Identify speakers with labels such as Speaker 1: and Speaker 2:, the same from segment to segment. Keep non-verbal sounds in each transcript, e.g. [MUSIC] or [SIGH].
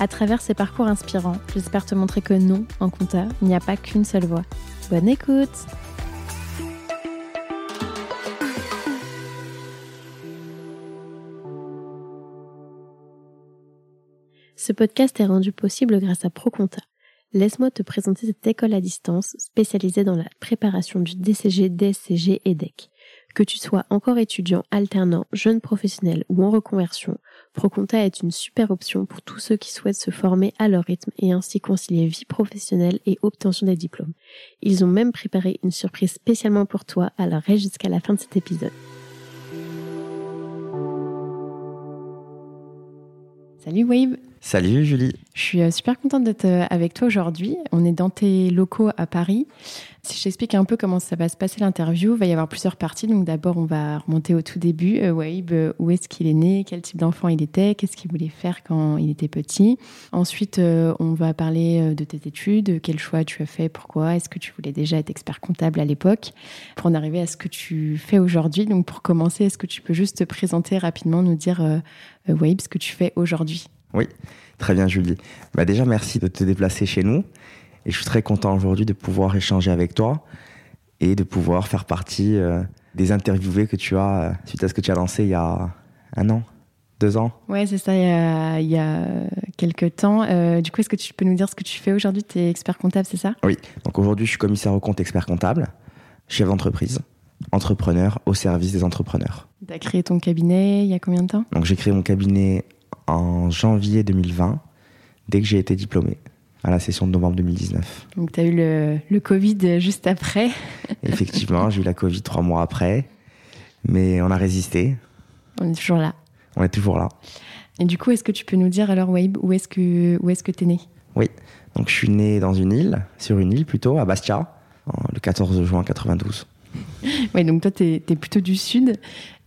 Speaker 1: À travers ces parcours inspirants, j'espère te montrer que non, en compta, il n'y a pas qu'une seule voie. Bonne écoute Ce podcast est rendu possible grâce à ProConta. Laisse-moi te présenter cette école à distance spécialisée dans la préparation du DCG, DSCG et DEC. Que tu sois encore étudiant, alternant, jeune professionnel ou en reconversion, ProConta est une super option pour tous ceux qui souhaitent se former à leur rythme et ainsi concilier vie professionnelle et obtention des diplômes. Ils ont même préparé une surprise spécialement pour toi, alors reste jusqu'à la fin de cet épisode. Salut Wave
Speaker 2: Salut Julie.
Speaker 1: Je suis euh, super contente d'être euh, avec toi aujourd'hui. On est dans tes locaux à Paris. Si je t'explique un peu comment ça va se passer l'interview, il va y avoir plusieurs parties. Donc d'abord, on va remonter au tout début. Euh, Waib, où est-ce qu'il est né? Quel type d'enfant il était? Qu'est-ce qu'il voulait faire quand il était petit? Ensuite, on va parler de tes études. Quel choix tu as fait? Pourquoi? Est-ce que tu voulais déjà être expert comptable à l'époque? Pour en arriver à ce que tu fais aujourd'hui. Donc pour commencer, est-ce que tu peux juste te présenter rapidement, nous dire, euh, Waib, ce que tu fais aujourd'hui?
Speaker 2: Oui, très bien Julie. Bah déjà merci de te déplacer chez nous et je suis très content aujourd'hui de pouvoir échanger avec toi et de pouvoir faire partie euh, des interviewés que tu as euh, suite à ce que tu as lancé il y a un an, deux ans.
Speaker 1: Ouais, c'est ça, il y, a, quelques temps. Euh, du coup, est-ce que tu peux nous dire ce que tu fais aujourd'hui? Tu es expert comptable, c'est ça?
Speaker 2: Oui, donc aujourd'hui je suis commissaire au compte expert comptable, chef d'entreprise entrepreneur au service des entrepreneurs.
Speaker 1: Tu as créé ton cabinet il y a combien de temps?
Speaker 2: Donc j'ai créé mon cabinet en janvier 2020, dès que j'ai été diplômé, à la session de novembre 2019.
Speaker 1: Donc tu as eu le, le, Covid juste après [LAUGHS]
Speaker 2: Effectivement, j'ai eu la Covid trois mois après, mais on a résisté.
Speaker 1: On est toujours là.
Speaker 2: On est toujours là.
Speaker 1: Et du coup, est-ce que tu peux nous dire alors, Waib, où est-ce que est-ce que t'es né?
Speaker 2: Oui, donc je suis né dans une île, sur une île plutôt, à Bastia, le 14 juin 92. [LAUGHS]
Speaker 1: oui, donc toi, tu es, plutôt du sud.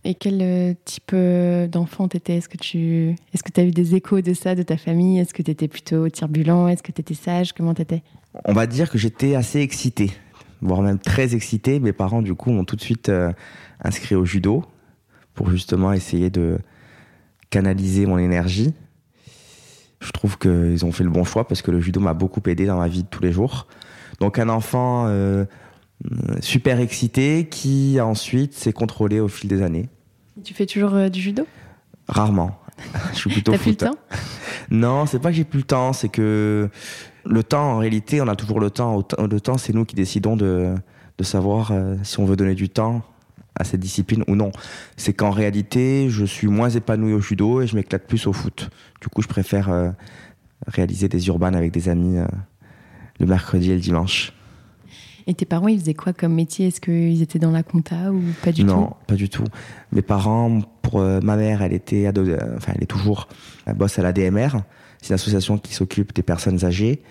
Speaker 1: Et quel euh, type euh, d'enfant t'étais? Est-ce que tu est-ce que as eu des échos de ça de ta famille? Est-ce que tu étais plutôt turbulent? Est-ce que tu étais sage? Comment t'étais?
Speaker 2: On va dire que j'étais assez excité, voire même très excité. Mes parents, du coup, m'ont tout de suite euh, inscrit au judo pour justement essayer de canaliser mon énergie. Je trouve qu'ils ont fait le bon choix parce que le judo m'a beaucoup aidé dans ma vie de tous les jours. Donc un enfant super excité qui ensuite s'est contrôlé au fil des années.
Speaker 1: Tu fais toujours euh, du judo?
Speaker 2: Rarement. [LAUGHS] Je suis plutôt
Speaker 1: T'as plus le temps?
Speaker 2: Non, c'est pas que j'ai plus le temps, c'est que le temps, en réalité, on a toujours le temps. Le temps, c'est nous qui décidons de, de savoir euh, si on veut donner du temps à cette discipline ou non. C'est qu'en réalité, je suis moins épanoui au judo et je m'éclate plus au foot. Du coup, je préfère réaliser des urbanes avec des amis le mercredi et le dimanche.
Speaker 1: Et tes parents, ils faisaient quoi comme métier? Est-ce qu'ils étaient dans la compta ou pas du
Speaker 2: tout?
Speaker 1: Non,
Speaker 2: pas du tout. Mes parents, pour euh, ma mère, elle était, euh, enfin, elle est toujours, elle bosse à la DMR. C'est une association qui s'occupe des personnes âgées.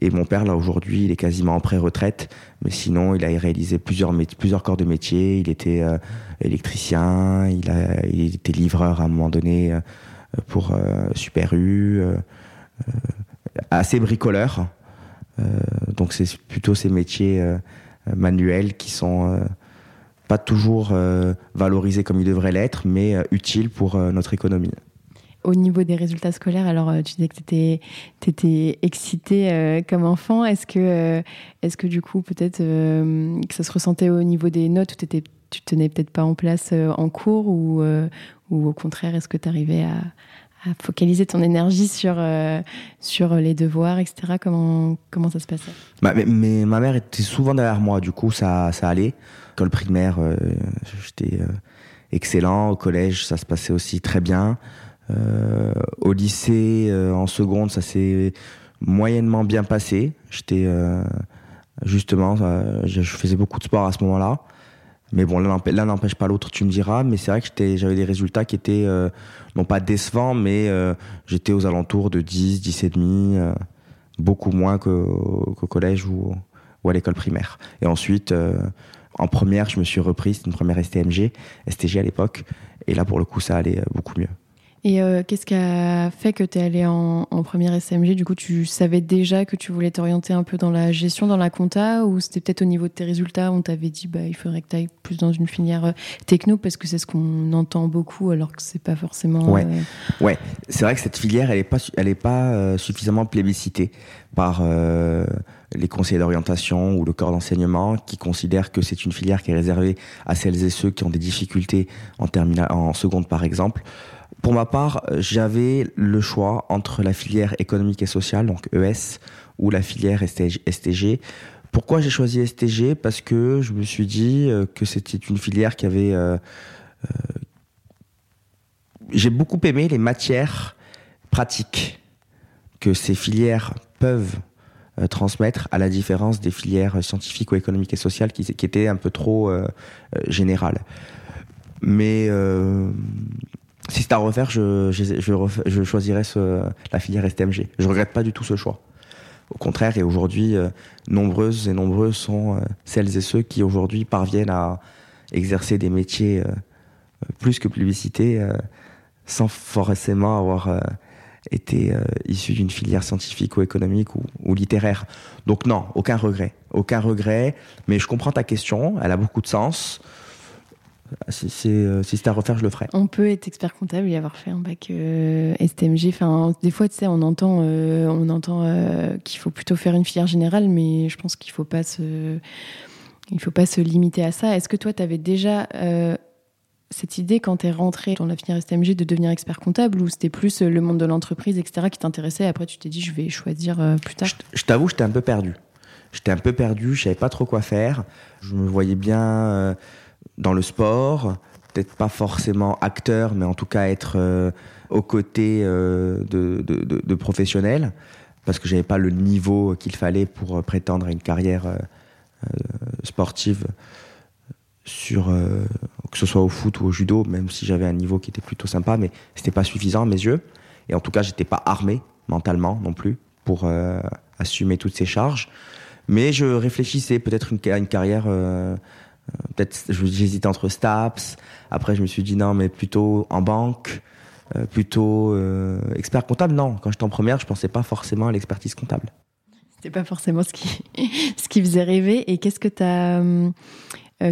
Speaker 2: Et mon père, là, aujourd'hui, il est quasiment en pré-retraite. Mais sinon, il a réalisé plusieurs, plusieurs corps de métier. Il était euh, électricien, il, a, il était livreur à un moment donné pour Super U, assez bricoleur. Euh, donc c'est plutôt ces métiers euh, manuels qui sont euh, pas toujours valorisés comme ils devraient l'être, mais utiles pour notre économie
Speaker 1: au niveau des résultats scolaires, alors tu disais que tu étais, étais, excité comme enfant. Est-ce que, est que du coup, peut-être que ça se ressentait au niveau des notes étais, tu tenais peut-être pas en place en cours ou, ou au contraire, est-ce que tu arrivais à, focaliser ton énergie sur, euh, sur les devoirs, etc. Comment, comment ça se passait?
Speaker 2: Mais, Ma mère était souvent derrière moi, du coup ça, ça allait. Quand primaire, euh, j'étais euh, excellent. Au collège, ça se passait aussi très bien. au lycée, en seconde, ça s'est moyennement bien passé. J'étais justement, je faisais beaucoup de sport à ce moment-là. Mais bon, l'un n'empêche pas l'autre, tu me diras. Mais c'est vrai que j'avais des résultats qui étaient non pas décevants, mais euh, j'étais aux alentours de 10, 10 et demi. Euh, beaucoup moins qu'au collège ou, ou, à l'école primaire. Et ensuite, en première, je me suis reprise, une première STMG, STG à l'époque, et là pour le coup, ça allait beaucoup mieux.
Speaker 1: Et euh, qu'est-ce qui a fait que tu es allé en, première SMG Du coup, tu savais déjà que tu voulais t'orienter un peu dans la gestion, dans la compta, ou c'était peut-être au niveau de tes résultats, on t'avait dit bah, il faudrait que tu ailles plus dans une filière euh, techno, parce que c'est ce qu'on entend beaucoup, alors que c'est pas forcément.
Speaker 2: Ouais, euh, ouais. c'est vrai que cette filière, elle n'est pas, elle est pas suffisamment plébiscitée par les conseillers d'orientation ou le corps d'enseignement qui considèrent que c'est une filière qui est réservée à celles et ceux qui ont des difficultés en, en seconde, par exemple. Pour ma part, j'avais le choix entre la filière économique et sociale, donc ES, ou la filière STG. Pourquoi j'ai choisi STG Parce que je me suis dit euh, que c'était une filière qui avait... Euh, euh, j'ai beaucoup aimé les matières pratiques que ces filières peuvent transmettre, à la différence des filières scientifiques ou économiques et sociales qui, qui étaient un peu trop générales. Mais si c'était à refaire, je, choisirais la filière STMG. Je regrette pas du tout ce choix. Au contraire, et aujourd'hui, euh, nombreuses et nombreux sont euh, celles et ceux qui aujourd'hui parviennent à exercer des métiers euh, plus que publicité sans forcément avoir été issu d'une filière scientifique ou économique ou, ou, littéraire. Donc non, aucun regret. Aucun regret, mais je comprends ta question, elle a beaucoup de sens. Si, euh, si c'était à refaire, je le ferais.
Speaker 1: On peut être expert comptable et avoir fait un bac euh, STMG. Enfin, des fois, tu sais, on entend, euh, on entend qu'il faut plutôt faire une filière générale, mais je pense qu'il faut pas se, il faut pas se limiter à ça. Est-ce que toi, tu avais déjà cette idée quand tu es rentré dans la filière STMG de devenir expert comptable ou c'était plus le monde de l'entreprise, etc., qui t'intéressait? Après, tu t'es dit, je vais choisir plus tard.
Speaker 2: Je, je t'avoue, j'étais un peu perdu. J'étais un peu perdu, je savais pas trop quoi faire. Je me voyais bien dans le sport, peut-être pas forcément acteur, mais en tout cas être euh, aux côtés euh, de, professionnels, parce que j'avais pas le niveau qu'il fallait pour prétendre à une carrière euh, sportive sur que ce soit au foot ou au judo, même si j'avais un niveau qui était plutôt sympa, mais c'était pas suffisant à mes yeux. Et en tout cas, j'étais pas armé mentalement non plus pour assumer toutes ces charges. Mais je réfléchissais peut-être à une carrière euh, peut-être j'hésitais entre STAPS. Après, je me suis dit non, mais plutôt en banque, euh, plutôt euh, expert comptable. Non, quand j'étais en première, je pensais pas forcément à l'expertise comptable.
Speaker 1: C'était pas forcément ce qui, [LAUGHS] ce qui faisait rêver. Et qu'est-ce que tu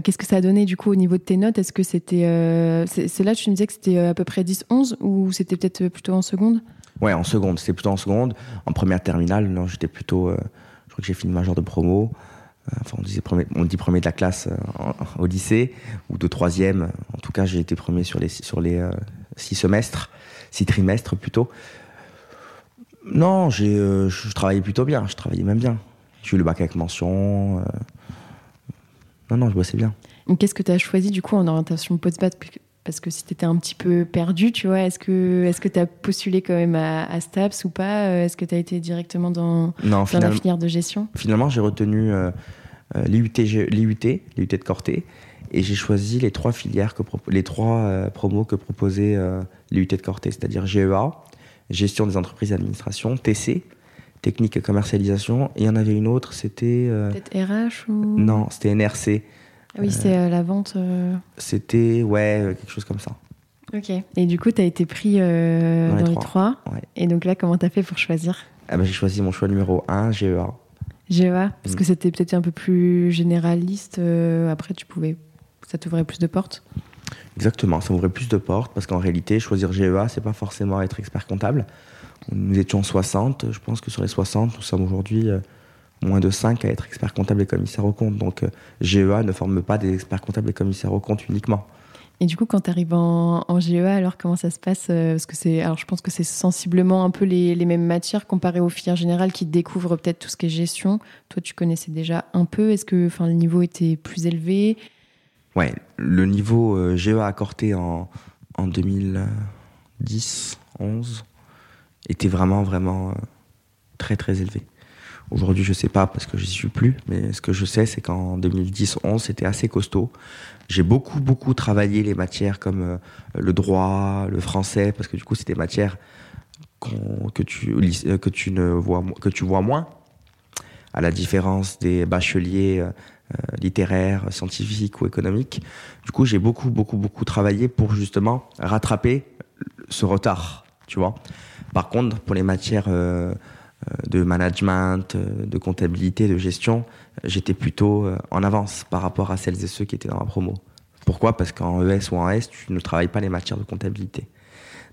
Speaker 1: qu'est-ce que ça a donné du coup au niveau de tes notes? Est-ce que c'était. c'est là, tu me disais que c'était à peu près 10-11 ou c'était peut-être plutôt en seconde?
Speaker 2: Ouais, en seconde. C'était plutôt en seconde. En première terminale, non, j'étais plutôt. je crois que j'ai fait une majeure de promo. Euh, on, disait dit premier de la classe euh, au lycée ou de troisième. En tout cas, j'ai été premier sur les, euh, six semestres, six trimestres plutôt. Non, j'ai, je travaillais plutôt bien. Je travaillais même bien. J'ai eu le bac avec mention. Non, non, je bossais bien.
Speaker 1: Qu'est-ce que tu as choisi du coup en orientation post-bac? Parce que si tu étais un petit peu perdu, tu vois, est-ce que est-ce que tu as postulé quand même à, STAPS ou pas euh, Est-ce que tu as été directement dans, dans la filière de gestion?
Speaker 2: Finalement, j'ai retenu euh, euh l'IUT, l'IUT, l'IUT de Corté, et j'ai choisi les trois filières, que les trois euh, promos que proposait l'IUT de Corté, c'est-à-dire GEA, gestion des entreprises et administration, TC, technique et commercialisation, et il y en avait une autre, c'était...
Speaker 1: Peut-être RH ou...
Speaker 2: Non, c'était NRC,
Speaker 1: oui, c'est euh, la vente. Euh.
Speaker 2: C'était, ouais, quelque chose comme ça.
Speaker 1: Ok. Et du coup, tu as été pris euh, dans, les trois. Et donc là, comment tu as fait pour choisir?
Speaker 2: Ah ben, J'ai choisi mon choix numéro 1, GEA.
Speaker 1: GEA Parce mm. que c'était peut-être un peu plus généraliste. après, tu pouvais. Ça t'ouvrait plus de portes
Speaker 2: Exactement, ça ouvrait plus de portes parce qu'en réalité, choisir GEA, c'est pas forcément être expert comptable. Nous étions 60, je pense que sur les 60, nous sommes aujourd'hui moins de 5 à être expert comptable et commissaire au compte. Donc euh, GEA ne forme pas des experts comptables et commissaires au compte uniquement.
Speaker 1: Et du coup, quand tu arrives en, GEA, alors comment ça se passe euh, Parce que c'est, alors je pense que c'est sensiblement un peu les, mêmes matières comparées aux filières générales qui découvrent peut-être tout ce qui est gestion. Toi, tu connaissais déjà un peu. Est-ce que, enfin, le niveau était plus élevé?
Speaker 2: Ouais, le niveau euh, GEA accordé en, en 2010, 11 était vraiment, vraiment très, très élevé. Aujourd'hui, je sais pas parce que j'y suis plus, mais ce que je sais, c'est qu'en 2010-11, c'était assez costaud. J'ai beaucoup, beaucoup travaillé les matières comme euh, le droit, le français, parce que du coup, c'est des matières tu, que tu ne vois, que tu vois moins, à la différence des bacheliers littéraires, scientifiques ou économiques. Du coup, j'ai beaucoup, beaucoup, beaucoup travaillé pour justement rattraper ce retard, tu vois. Par contre, pour les matières de management, de comptabilité, de gestion, j'étais plutôt en avance par rapport à celles et ceux qui étaient dans ma promo. Pourquoi? Parce qu'en ES ou en S, tu ne travailles pas les matières de comptabilité.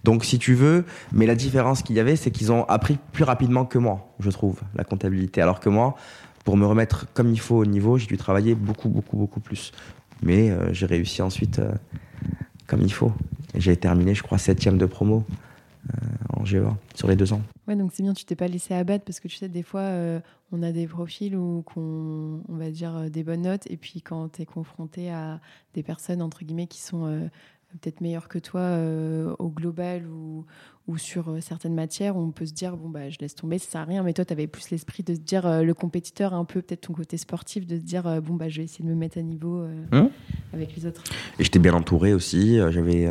Speaker 2: Donc, si tu veux, mais la différence qu'il y avait, c'est qu'ils ont appris plus rapidement que moi, je trouve, la comptabilité. Alors que moi, pour me remettre comme il faut au niveau, j'ai dû travailler beaucoup, beaucoup, beaucoup plus. Mais euh, j'ai réussi ensuite euh, comme il faut. J'ai terminé, je crois, septième de promo euh, en GEA sur les deux ans.
Speaker 1: Ouais, donc c'est bien, tu t'es pas laissé abattre parce que tu sais, des fois, on a des profils où qu'on, on va dire, des bonnes notes, et puis quand tu es confronté à des personnes, entre guillemets, qui sont peut-être meilleur que toi euh, au global ou, ou sur euh, certaines matières, on peut se dire, bon, bah, je laisse tomber, ça sert à rien. Mais toi, tu avais plus l'esprit de se dire, euh, le compétiteur, un peu peut-être ton côté sportif, de se dire, bon, bah, je vais essayer de me mettre à niveau hum. avec les autres.
Speaker 2: Et j'étais bien entouré aussi. J'avais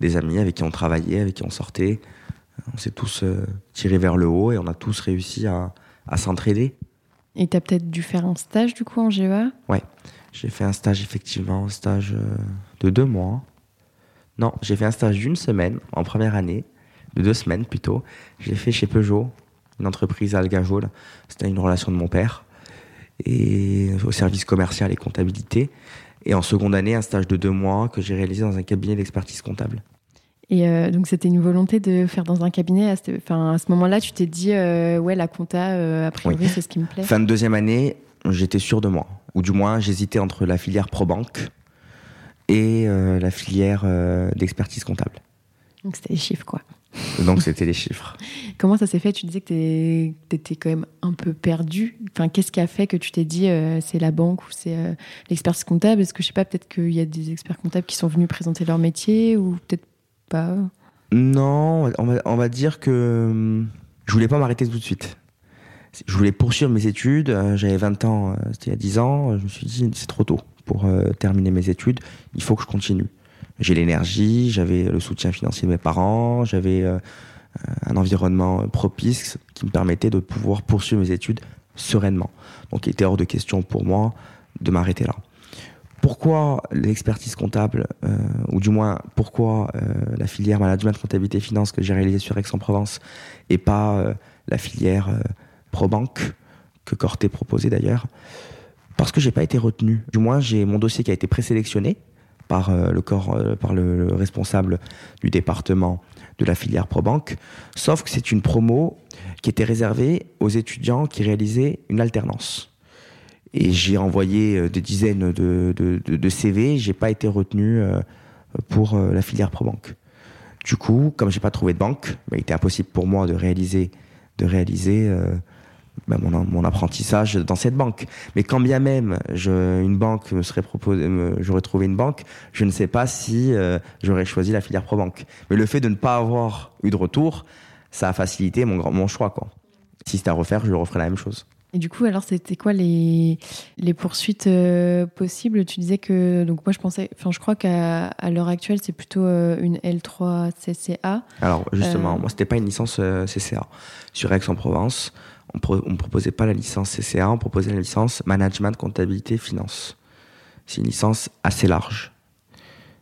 Speaker 2: des amis avec qui on travaillait, avec qui on sortait. On s'est tous tirés vers le haut et on a tous réussi à, à s'entraider.
Speaker 1: Et tu as peut-être dû faire un stage du coup en GEA
Speaker 2: Ouais, j'ai fait un stage effectivement, un stage de deux mois non, j'ai fait un stage d'une semaine en première année, de deux semaines plutôt. J'ai fait chez Peugeot, une entreprise à Algajol. C'était une relation de mon père. Et au service commercial et comptabilité. Et en seconde année, un stage de deux mois que j'ai réalisé dans un cabinet d'expertise comptable.
Speaker 1: Et euh, donc, c'était une volonté de faire dans un cabinet. À ce, à ce moment-là, tu t'es dit, euh, ouais, la compta, euh, a priori, c'est ce qui me plaît.
Speaker 2: Fin de deuxième année, j'étais sûr de moi. Ou du moins, j'hésitais entre la filière pro-banque et euh, la filière d'expertise comptable.
Speaker 1: Donc c'était les chiffres, quoi.
Speaker 2: Donc c'était les chiffres. [LAUGHS]
Speaker 1: Comment ça s'est fait? Tu disais que tu étais quand même un peu perdu. Enfin, Qu'est-ce qui a fait que tu t'es dit euh, c'est la banque ou c'est l'expertise comptable? Est-ce que je sais pas, peut-être qu'il y a des experts comptables qui sont venus présenter leur métier ou peut-être pas?
Speaker 2: Non, on va, on va, dire que hum, je voulais pas m'arrêter tout de suite. Je voulais poursuivre mes études. J'avais 20 ans, c'était il y a 10 ans. Je me suis dit c'est trop tôt pour euh, terminer mes études, il faut que je continue. J'ai l'énergie, j'avais le soutien financier de mes parents, j'avais euh, un environnement propice qui me permettait de pouvoir poursuivre mes études sereinement. Donc il était hors de question pour moi de m'arrêter là. Pourquoi l'expertise comptable, euh, ou du moins pourquoi la filière management, comptabilité, finance que j'ai réalisée sur Aix-en-Provence et pas la filière pro-banque que Corté proposait d'ailleurs? Parce que j'ai pas été retenu. Du moins, j'ai mon dossier qui a été présélectionné par euh, le corps, euh, par le, responsable du département de la filière ProBank, sauf que c'est une promo qui était réservée aux étudiants qui réalisaient une alternance. Et j'ai envoyé euh, des dizaines de, de, de, de CV, j'ai pas été retenu pour la filière ProBank. Du coup, comme j'ai pas trouvé de banque, bah, il était impossible pour moi de réaliser, de réaliser bah, mon, apprentissage dans cette banque. Mais quand bien même je, une banque me serait proposé, j'aurais trouvé une banque, je ne sais pas si euh, j'aurais choisi la filière ProBank. Mais le fait de ne pas avoir eu de retour, ça a facilité mon, mon choix. Quoi. Si c'était à refaire, je referais la même chose.
Speaker 1: Et du coup, alors, c'était quoi les, les poursuites euh, possibles? Tu disais que, donc moi je pensais, enfin je crois qu'à l'heure actuelle, c'est plutôt euh, une L3 CCA.
Speaker 2: Alors justement, moi c'était pas une licence CCA. Sur Aix-en-Provence, on ne proposait pas la licence CCA, on proposait la licence management, comptabilité, finance. C'est une licence assez large.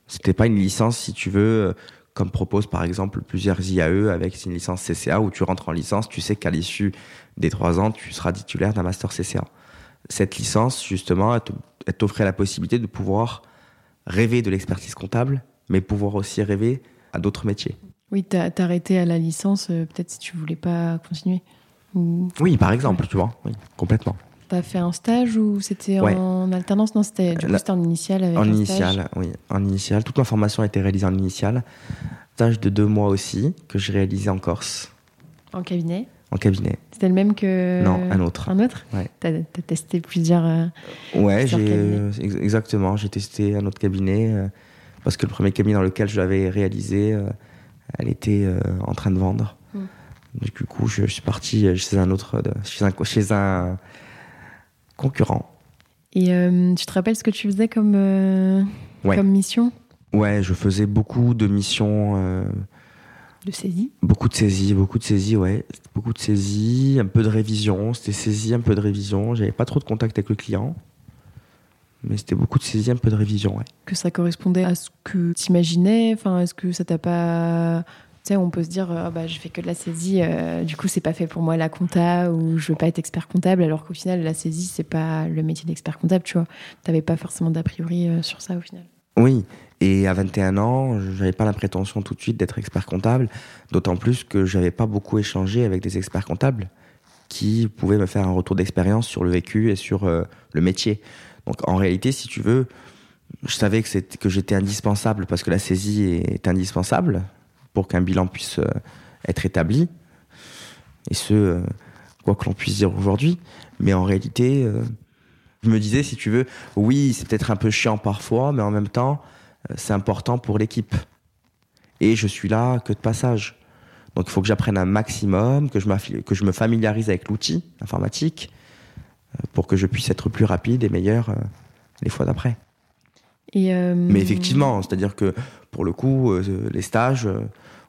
Speaker 2: C'était pas une licence, si tu veux, comme propose par exemple plusieurs IAE avec une licence CCA où tu rentres en licence, tu sais qu'à l'issue des trois ans, tu seras titulaire d'un master CCA. Cette licence, justement, elle t'offrait la possibilité de pouvoir rêver de l'expertise comptable, mais pouvoir aussi rêver à d'autres métiers.
Speaker 1: Oui, t'as arrêté à la licence, euh, peut-être si tu voulais pas continuer.
Speaker 2: Oui, par exemple, tu vois, oui, complètement.
Speaker 1: T'as fait un stage ou c'était en alternance? Non, c'était du coup, en initial avec
Speaker 2: En initial, oui, en initial. Toute ma formation a été réalisée en initial. Stage de deux mois aussi que j'ai réalisé en Corse.
Speaker 1: En cabinet?
Speaker 2: En cabinet.
Speaker 1: C'était le même que
Speaker 2: Non, un autre.
Speaker 1: Un autre?
Speaker 2: Ouais.
Speaker 1: T'as as testé plusieurs. Euh,
Speaker 2: ouais, j'ai euh, exactement. J'ai testé un autre cabinet euh, parce que le premier cabinet dans lequel je l'avais réalisé, elle était en train de vendre. Du coup, je, suis parti chez un autre, chez un, chez un concurrent.
Speaker 1: Et euh, tu te rappelles ce que tu faisais comme, euh, comme mission?
Speaker 2: Ouais, je faisais beaucoup de missions. Euh,
Speaker 1: de saisie?
Speaker 2: Beaucoup de saisie, beaucoup de saisie, ouais. Beaucoup de saisie, un peu de révision. C'était saisie, un peu de révision. J'avais pas trop de contact avec le client. Mais c'était beaucoup de saisie, un peu de révision, ouais.
Speaker 1: Que ça correspondait à ce que tu imaginais Enfin, est-ce que ça t'a pas. On peut se dire, ah bah, je fais que de la saisie, euh, du coup, c'est pas fait pour moi la compta ou je veux pas être expert comptable, alors qu'au final, la saisie, c'est pas le métier d'expert comptable, tu vois. T'avais pas forcément d'a priori euh, sur ça au final.
Speaker 2: Oui, et à 21 ans, j'avais pas la prétention tout de suite d'être expert comptable, d'autant plus que j'avais pas beaucoup échangé avec des experts comptables qui pouvaient me faire un retour d'expérience sur le vécu et sur le métier. Donc en réalité, si tu veux, je savais que j'étais indispensable parce que la saisie est indispensable pour qu'un bilan puisse euh, être établi. Et ce, euh, quoi que l'on puisse dire aujourd'hui. Mais en réalité, je me disais, si tu veux, oui, c'est peut-être un peu chiant parfois, mais en même temps, c'est important pour l'équipe. Et je suis là que de passage. Donc il faut que j'apprenne un maximum, que je, que je me familiarise avec l'outil informatique euh, pour que je puisse être plus rapide et meilleur euh, les fois d'après.
Speaker 1: Euh,
Speaker 2: mais effectivement, c'est-à-dire que pour le coup, les stages,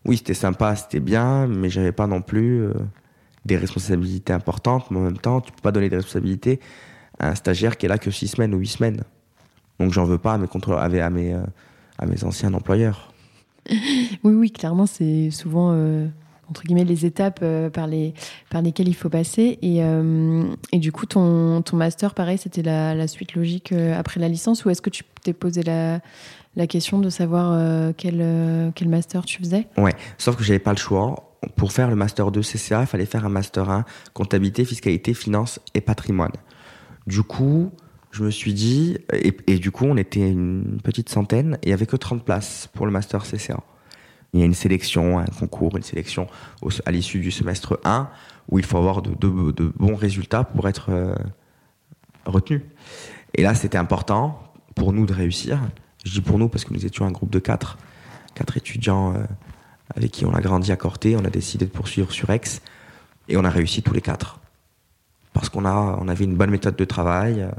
Speaker 2: oui, c'était sympa, c'était bien, mais j'avais pas non plus des responsabilités importantes. Mais en même temps, tu peux pas donner des responsabilités à un stagiaire qui est là que six semaines ou huit semaines. Donc j'en veux pas à mes, mes anciens employeurs. [LAUGHS]
Speaker 1: oui, oui, clairement, c'est souvent euh, entre guillemets les étapes euh, par, les, par lesquelles il faut passer. Et, euh, du coup, ton, ton master, pareil, c'était la, la, suite logique après la licence ou est-ce que tu t'es posé la, la question de savoir quel, quel master tu faisais
Speaker 2: Ouais, sauf que j'avais pas le choix. Pour faire le master 2 CCA, il fallait faire un master 1 comptabilité, fiscalité, finance et patrimoine. Du coup, je me suis dit, et, du coup, on était une petite centaine, et il n'y avait que 30 places pour le Master CCA. Il y a une sélection, un concours, une sélection à l'issue du semestre 1, où il faut avoir de, bons résultats pour être euh, retenu. Et là, c'était important pour nous de réussir. Je dis pour nous parce que nous étions un groupe de quatre, quatre étudiants euh, avec qui on a grandi à Corté. On a décidé de poursuivre sur Aix, et on a réussi tous les quatre. Parce qu'on a, on avait une bonne méthode de travail. Euh,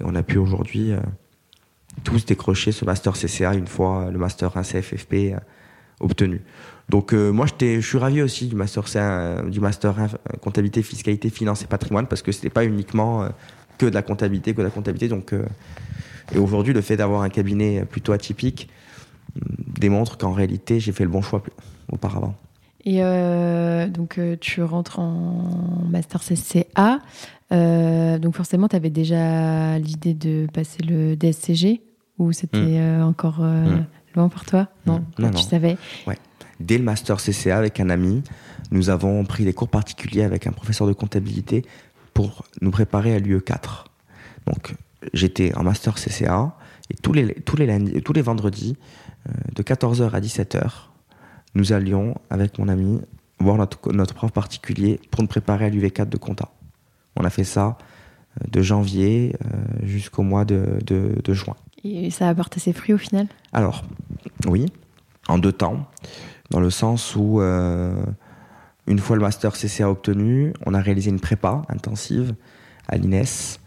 Speaker 2: et on a pu aujourd'hui euh, tous décrocher ce master CCA une fois le master 1 CFFP obtenu. Donc moi je suis ravi aussi du master du master 1 comptabilité, fiscalité, finance et patrimoine parce que c'était pas uniquement que de la comptabilité, que de la comptabilité. Donc et aujourd'hui le fait d'avoir un cabinet plutôt atypique démontre qu'en réalité j'ai fait le bon choix auparavant.
Speaker 1: Et donc tu rentres en master CCA. Euh, donc forcément, tu avais déjà l'idée de passer le DSCG ou c'était hmm. euh, encore euh, hmm. loin pour toi? Non, hmm. non, tu savais
Speaker 2: ouais. Dès le master CCA avec un ami, nous avons pris des cours particuliers avec un professeur de comptabilité pour nous préparer à l'UE4. Donc j'étais en master CCA et tous les, tous les, lundis, tous les vendredis, de 14h à 17h, nous allions avec mon ami voir notre, notre prof particulier pour nous préparer à l'UE4 de compta. On a fait ça euh, de janvier euh, jusqu'au mois de, juin.
Speaker 1: Et ça a apporté ses fruits au final?
Speaker 2: Alors, oui, en deux temps, dans le sens où, euh, une fois le master CCA obtenu, on a réalisé une prépa intensive à l'INES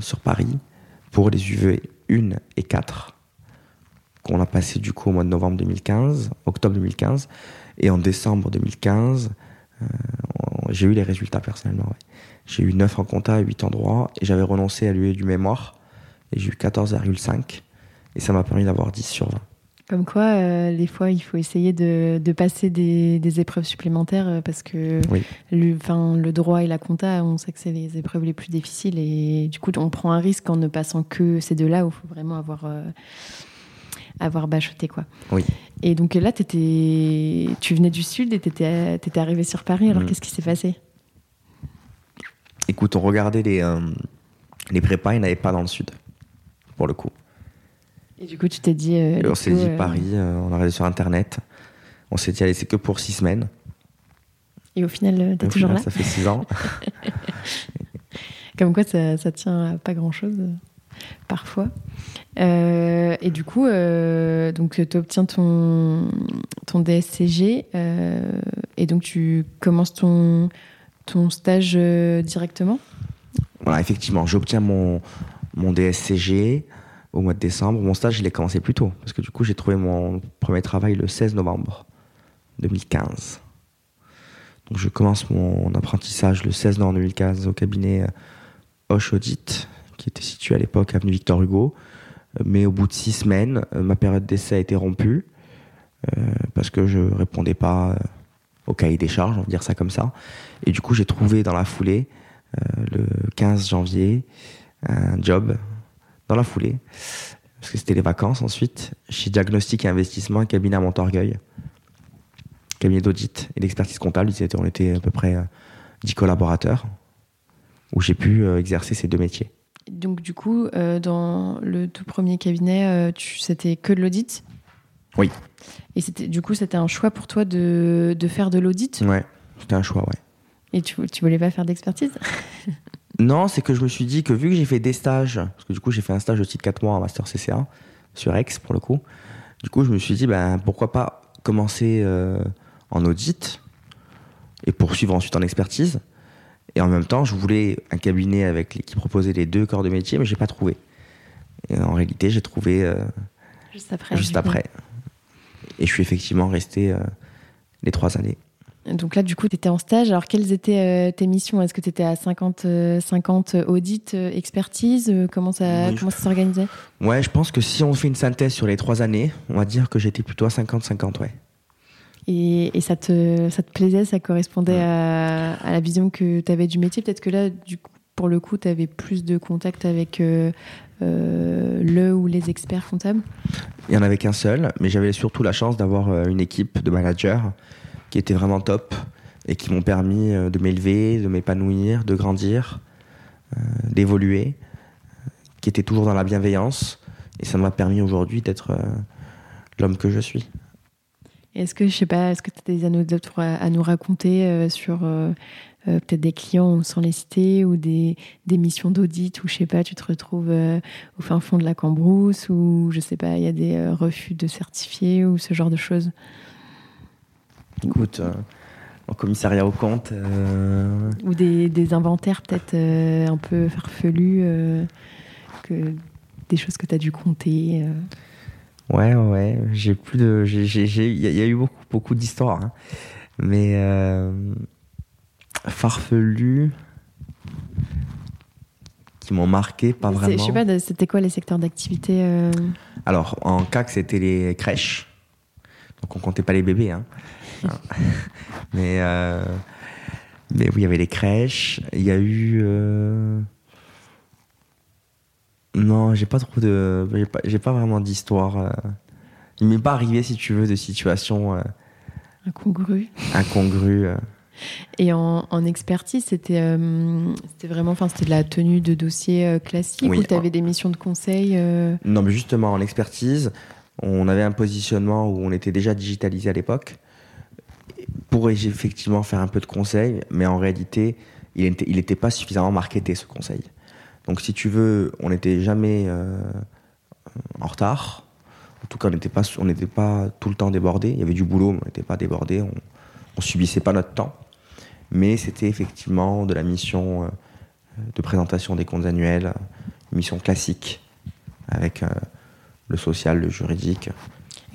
Speaker 2: sur Paris pour les UV 1 et 4 qu'on a passé du coup au mois de novembre 2015, octobre 2015, et en décembre 2015, j'ai eu les résultats personnellement. J'ai eu 9 en compta et 8 en droit, et j'avais renoncé à lui du mémoire, et j'ai eu 14,5, et ça m'a permis d'avoir 10 sur 20.
Speaker 1: Comme quoi, euh, des fois, il faut essayer de, de passer des, des, épreuves supplémentaires euh, parce que le, le droit et la compta, on sait que c'est les épreuves les plus difficiles et du coup, on prend un risque en ne passant que ces deux-là où il faut vraiment avoir, euh, avoir bachoté. Quoi.
Speaker 2: Oui.
Speaker 1: Et donc là, étais, tu venais du Sud et tu étais, étais, arrivé sur Paris. Alors, mm. qu'est-ce qui s'est passé?
Speaker 2: Écoute, on regardait les, euh, les prépas, il n'y en avait pas dans le sud, pour le coup.
Speaker 1: Et du coup, tu t'es dit. Euh,
Speaker 2: on s'est dit euh, Paris, on a regardé sur Internet. On s'est dit, allez, c'est que pour six semaines.
Speaker 1: Et au final, t'es toujours là
Speaker 2: Ça fait six ans. [LAUGHS]
Speaker 1: Comme quoi, ça, ça tient à pas grand-chose, parfois. et du coup, donc tu obtiens ton, ton DSCG et donc tu commences ton, ton stage euh, directement?
Speaker 2: Voilà, effectivement, j'obtiens mon, mon DSCG au mois de décembre. Mon stage, je l'ai commencé plus tôt, parce que du coup, j'ai trouvé mon premier travail le 16 novembre 2015. Donc je commence mon apprentissage le 16 novembre 2015 au cabinet euh, Hoche Audit, qui était situé à l'époque avenue Victor Hugo. Mais au bout de six semaines, euh, ma période d'essai a été rompue parce que je répondais pas au cahier des charges, on va dire ça comme ça. Et du coup, j'ai trouvé dans la foulée, le 15 janvier, un job dans la foulée, parce que c'était les vacances ensuite, chez Diagnostic et Investissement, un cabinet à Montorgueil, cabinet d'audit et d'expertise comptable. On était à peu près 10 euh, collaborateurs, où j'ai pu euh, exercer ces deux métiers.
Speaker 1: Donc du coup, euh, dans le tout premier cabinet, c'était que de l'audit?
Speaker 2: Oui.
Speaker 1: Et c'était du coup, c'était un choix pour toi de, de faire de l'audit?
Speaker 2: Ouais, c'était un choix, ouais.
Speaker 1: Et tu, tu voulais pas faire d'expertise? [LAUGHS]
Speaker 2: Non, c'est que je me suis dit que vu que j'ai fait des stages, parce que du coup j'ai fait un stage de titre 4 mois en master CCA, sur Aix pour le coup, du coup je me suis dit ben, pourquoi pas commencer euh, en audit et poursuivre ensuite en expertise. Et en même temps, je voulais un cabinet avec qui proposait les deux corps de métier, mais j'ai pas trouvé. Et en réalité, j'ai trouvé euh,
Speaker 1: juste après.
Speaker 2: Juste après. Et je suis effectivement resté euh, les trois années.
Speaker 1: Donc là, du coup, tu étais en stage. Alors, quelles étaient euh, tes missions? Est-ce que tu étais à 50, 50 euh, audits, euh, expertise Comment ça, comment ça s'organisait?
Speaker 2: Ouais, je pense que si on fait une synthèse sur les trois années, on va dire que j'étais plutôt à 50-50, ouais.
Speaker 1: Et, et, ça, te, ça te plaisait? Ça correspondait à, à, la vision que tu avais du métier? Peut-être que là, du coup, pour le coup, tu avais plus de contact avec le ou les experts comptables?
Speaker 2: Il n'y en avait qu'un seul, mais j'avais surtout la chance d'avoir une équipe de managers qui étaient vraiment top et qui m'ont permis euh, de m'élever, de m'épanouir, de grandir, euh, d'évoluer, euh, qui étaient toujours dans la bienveillance. Et ça m'a permis aujourd'hui d'être l'homme que je suis.
Speaker 1: Est-ce que, je sais pas, est-ce que tu as des anecdotes à nous raconter sur peut-être des clients sans les citer ou des, missions d'audit où, je sais pas, tu te retrouves au fin fond de la cambrousse ou, je sais pas, il y a des refus de certifier ou ce genre de choses?
Speaker 2: Écoute, euh, en commissariat au compte. Euh,
Speaker 1: Ou des, des inventaires peut-être euh, un peu farfelus, que, des choses que tu as dû compter.
Speaker 2: Ouais, ouais, j'ai plus de. Il y, a eu beaucoup, beaucoup d'histoires. Hein. Mais farfelus qui m'ont marqué, pas vraiment.
Speaker 1: Je sais pas, c'était quoi les secteurs d'activité
Speaker 2: Alors, en CAC, c'était les crèches. Donc, on comptait pas les bébés. Hein. Mais, euh, mais oui, il y avait les crèches. Il y a eu. Euh, non, j'ai pas trop de. J'ai pas, vraiment d'histoire. Euh. Il m'est pas arrivé, si tu veux, de situation.
Speaker 1: Incongrues.
Speaker 2: Incongrues.
Speaker 1: Et en, expertise, c'était c'était vraiment, enfin, c'était de la tenue de dossier classique ou tu avais des missions de conseil
Speaker 2: Non, mais justement, en expertise, on avait un positionnement où on était déjà digitalisé à l'époque pourrait effectivement faire un peu de conseil, mais en réalité, il n'était pas suffisamment marketé ce conseil. Donc si tu veux, on n'était jamais euh, en retard. En tout cas, on n'était pas, pas tout le temps débordé. Il y avait du boulot, mais on n'était pas débordé. On, on subissait pas notre temps. Mais c'était effectivement de la mission euh, de présentation des comptes annuels, une mission classique avec euh, le social, le juridique,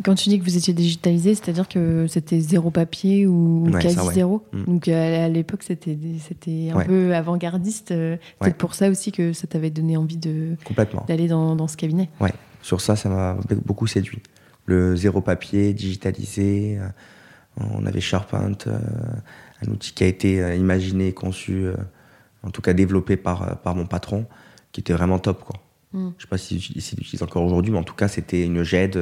Speaker 1: quand tu dis que vous étiez digitalisé, c'est-à-dire que c'était zéro papier ou quasi zéro. Mm. Donc à, l'époque, c'était c'était un peu avant-gardiste. Euh, c'est pour ça aussi que ça t'avait donné envie de d'aller dans, dans, ce cabinet.
Speaker 2: Ouais, sur ça, ça m'a beaucoup séduit. Le zéro papier, digitalisé. Euh, on avait SharePoint, euh, un outil qui a été imaginé, conçu, en tout cas développé par, par mon patron, qui était vraiment top. Quoi. Mm. Je ne sais pas s'il si, l'utilise encore aujourd'hui, mais en tout cas, c'était une GED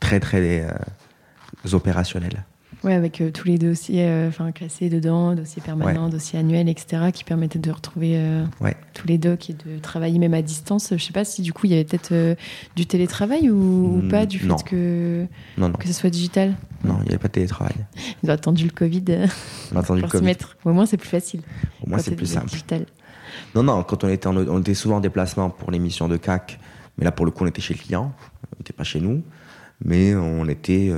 Speaker 2: très très euh, opérationnel.
Speaker 1: Oui, avec euh, tous les dossiers euh, enfin classés dedans, dossiers permanents, dossiers annuels, etc., qui permettaient de retrouver tous les docs et de travailler même à distance. Je ne sais pas si du coup il y avait peut-être du télétravail ou, hmm, pas du fait que, que ce soit digital.
Speaker 2: Non, il n'y avait pas de télétravail. [LAUGHS]
Speaker 1: Ils ont attendu le Covid
Speaker 2: on a attendu
Speaker 1: pour
Speaker 2: le COVID.
Speaker 1: se mettre. Au moins c'est plus facile.
Speaker 2: Au moins c'est plus simple. Digital. Non, non, quand on était, on était souvent en déplacement pour l'émission de CAC, mais là pour le coup on était chez le client, on n'était pas chez nous mais on était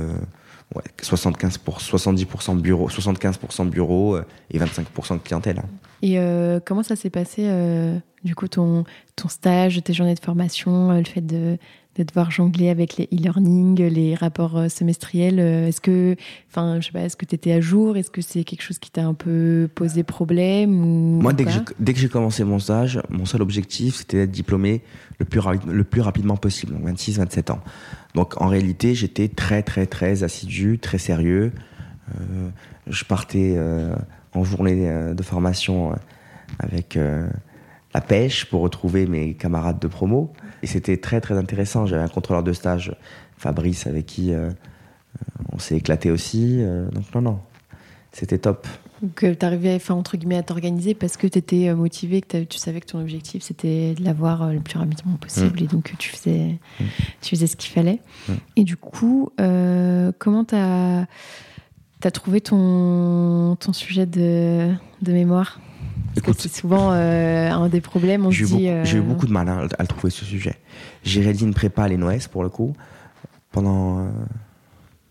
Speaker 2: ouais, 75 pour, 70% bureau, 75% bureau euh, et 25% de clientèle.
Speaker 1: Et euh, comment ça s'est passé, euh, du coup, ton, ton stage, tes journées de formation, le fait de, de devoir jongler avec les e-learning, les rapports euh, semestriels. Euh, est-ce que, enfin, je sais pas, est-ce que tu étais à jour? Est-ce que c'est quelque chose qui t'a un peu posé problème ou
Speaker 2: Moi, dès que, dès que j'ai commencé mon stage, mon seul objectif, c'était d'être diplômé le plus, le plus rapidement possible, donc 26, 27 ans. Donc, en réalité, j'étais très, très, très assidu, très sérieux. Euh, je partais euh, en journée de formation avec la pêche pour retrouver mes camarades de promo. Et c'était très très intéressant. J'avais un contrôleur de stage, Fabrice, avec qui euh, on s'est éclaté aussi. Euh, donc non, non, c'était top.
Speaker 1: Donc tu arrivais enfin, entre guillemets à t'organiser parce que tu étais euh, motivé, que tu savais que ton objectif c'était de l'avoir le plus rapidement possible mm. et donc tu faisais, mm. tu faisais ce qu'il fallait. Mm. Et du coup, comment tu as, as, trouvé ton, ton sujet de, de mémoire? C'est souvent euh, un des problèmes. On
Speaker 2: j'ai,
Speaker 1: dit,
Speaker 2: eu beaucoup, j'ai eu euh, beaucoup de mal hein, à le trouver ce sujet. J'ai réalisé une prépa à l'ENOS pour le coup pendant euh,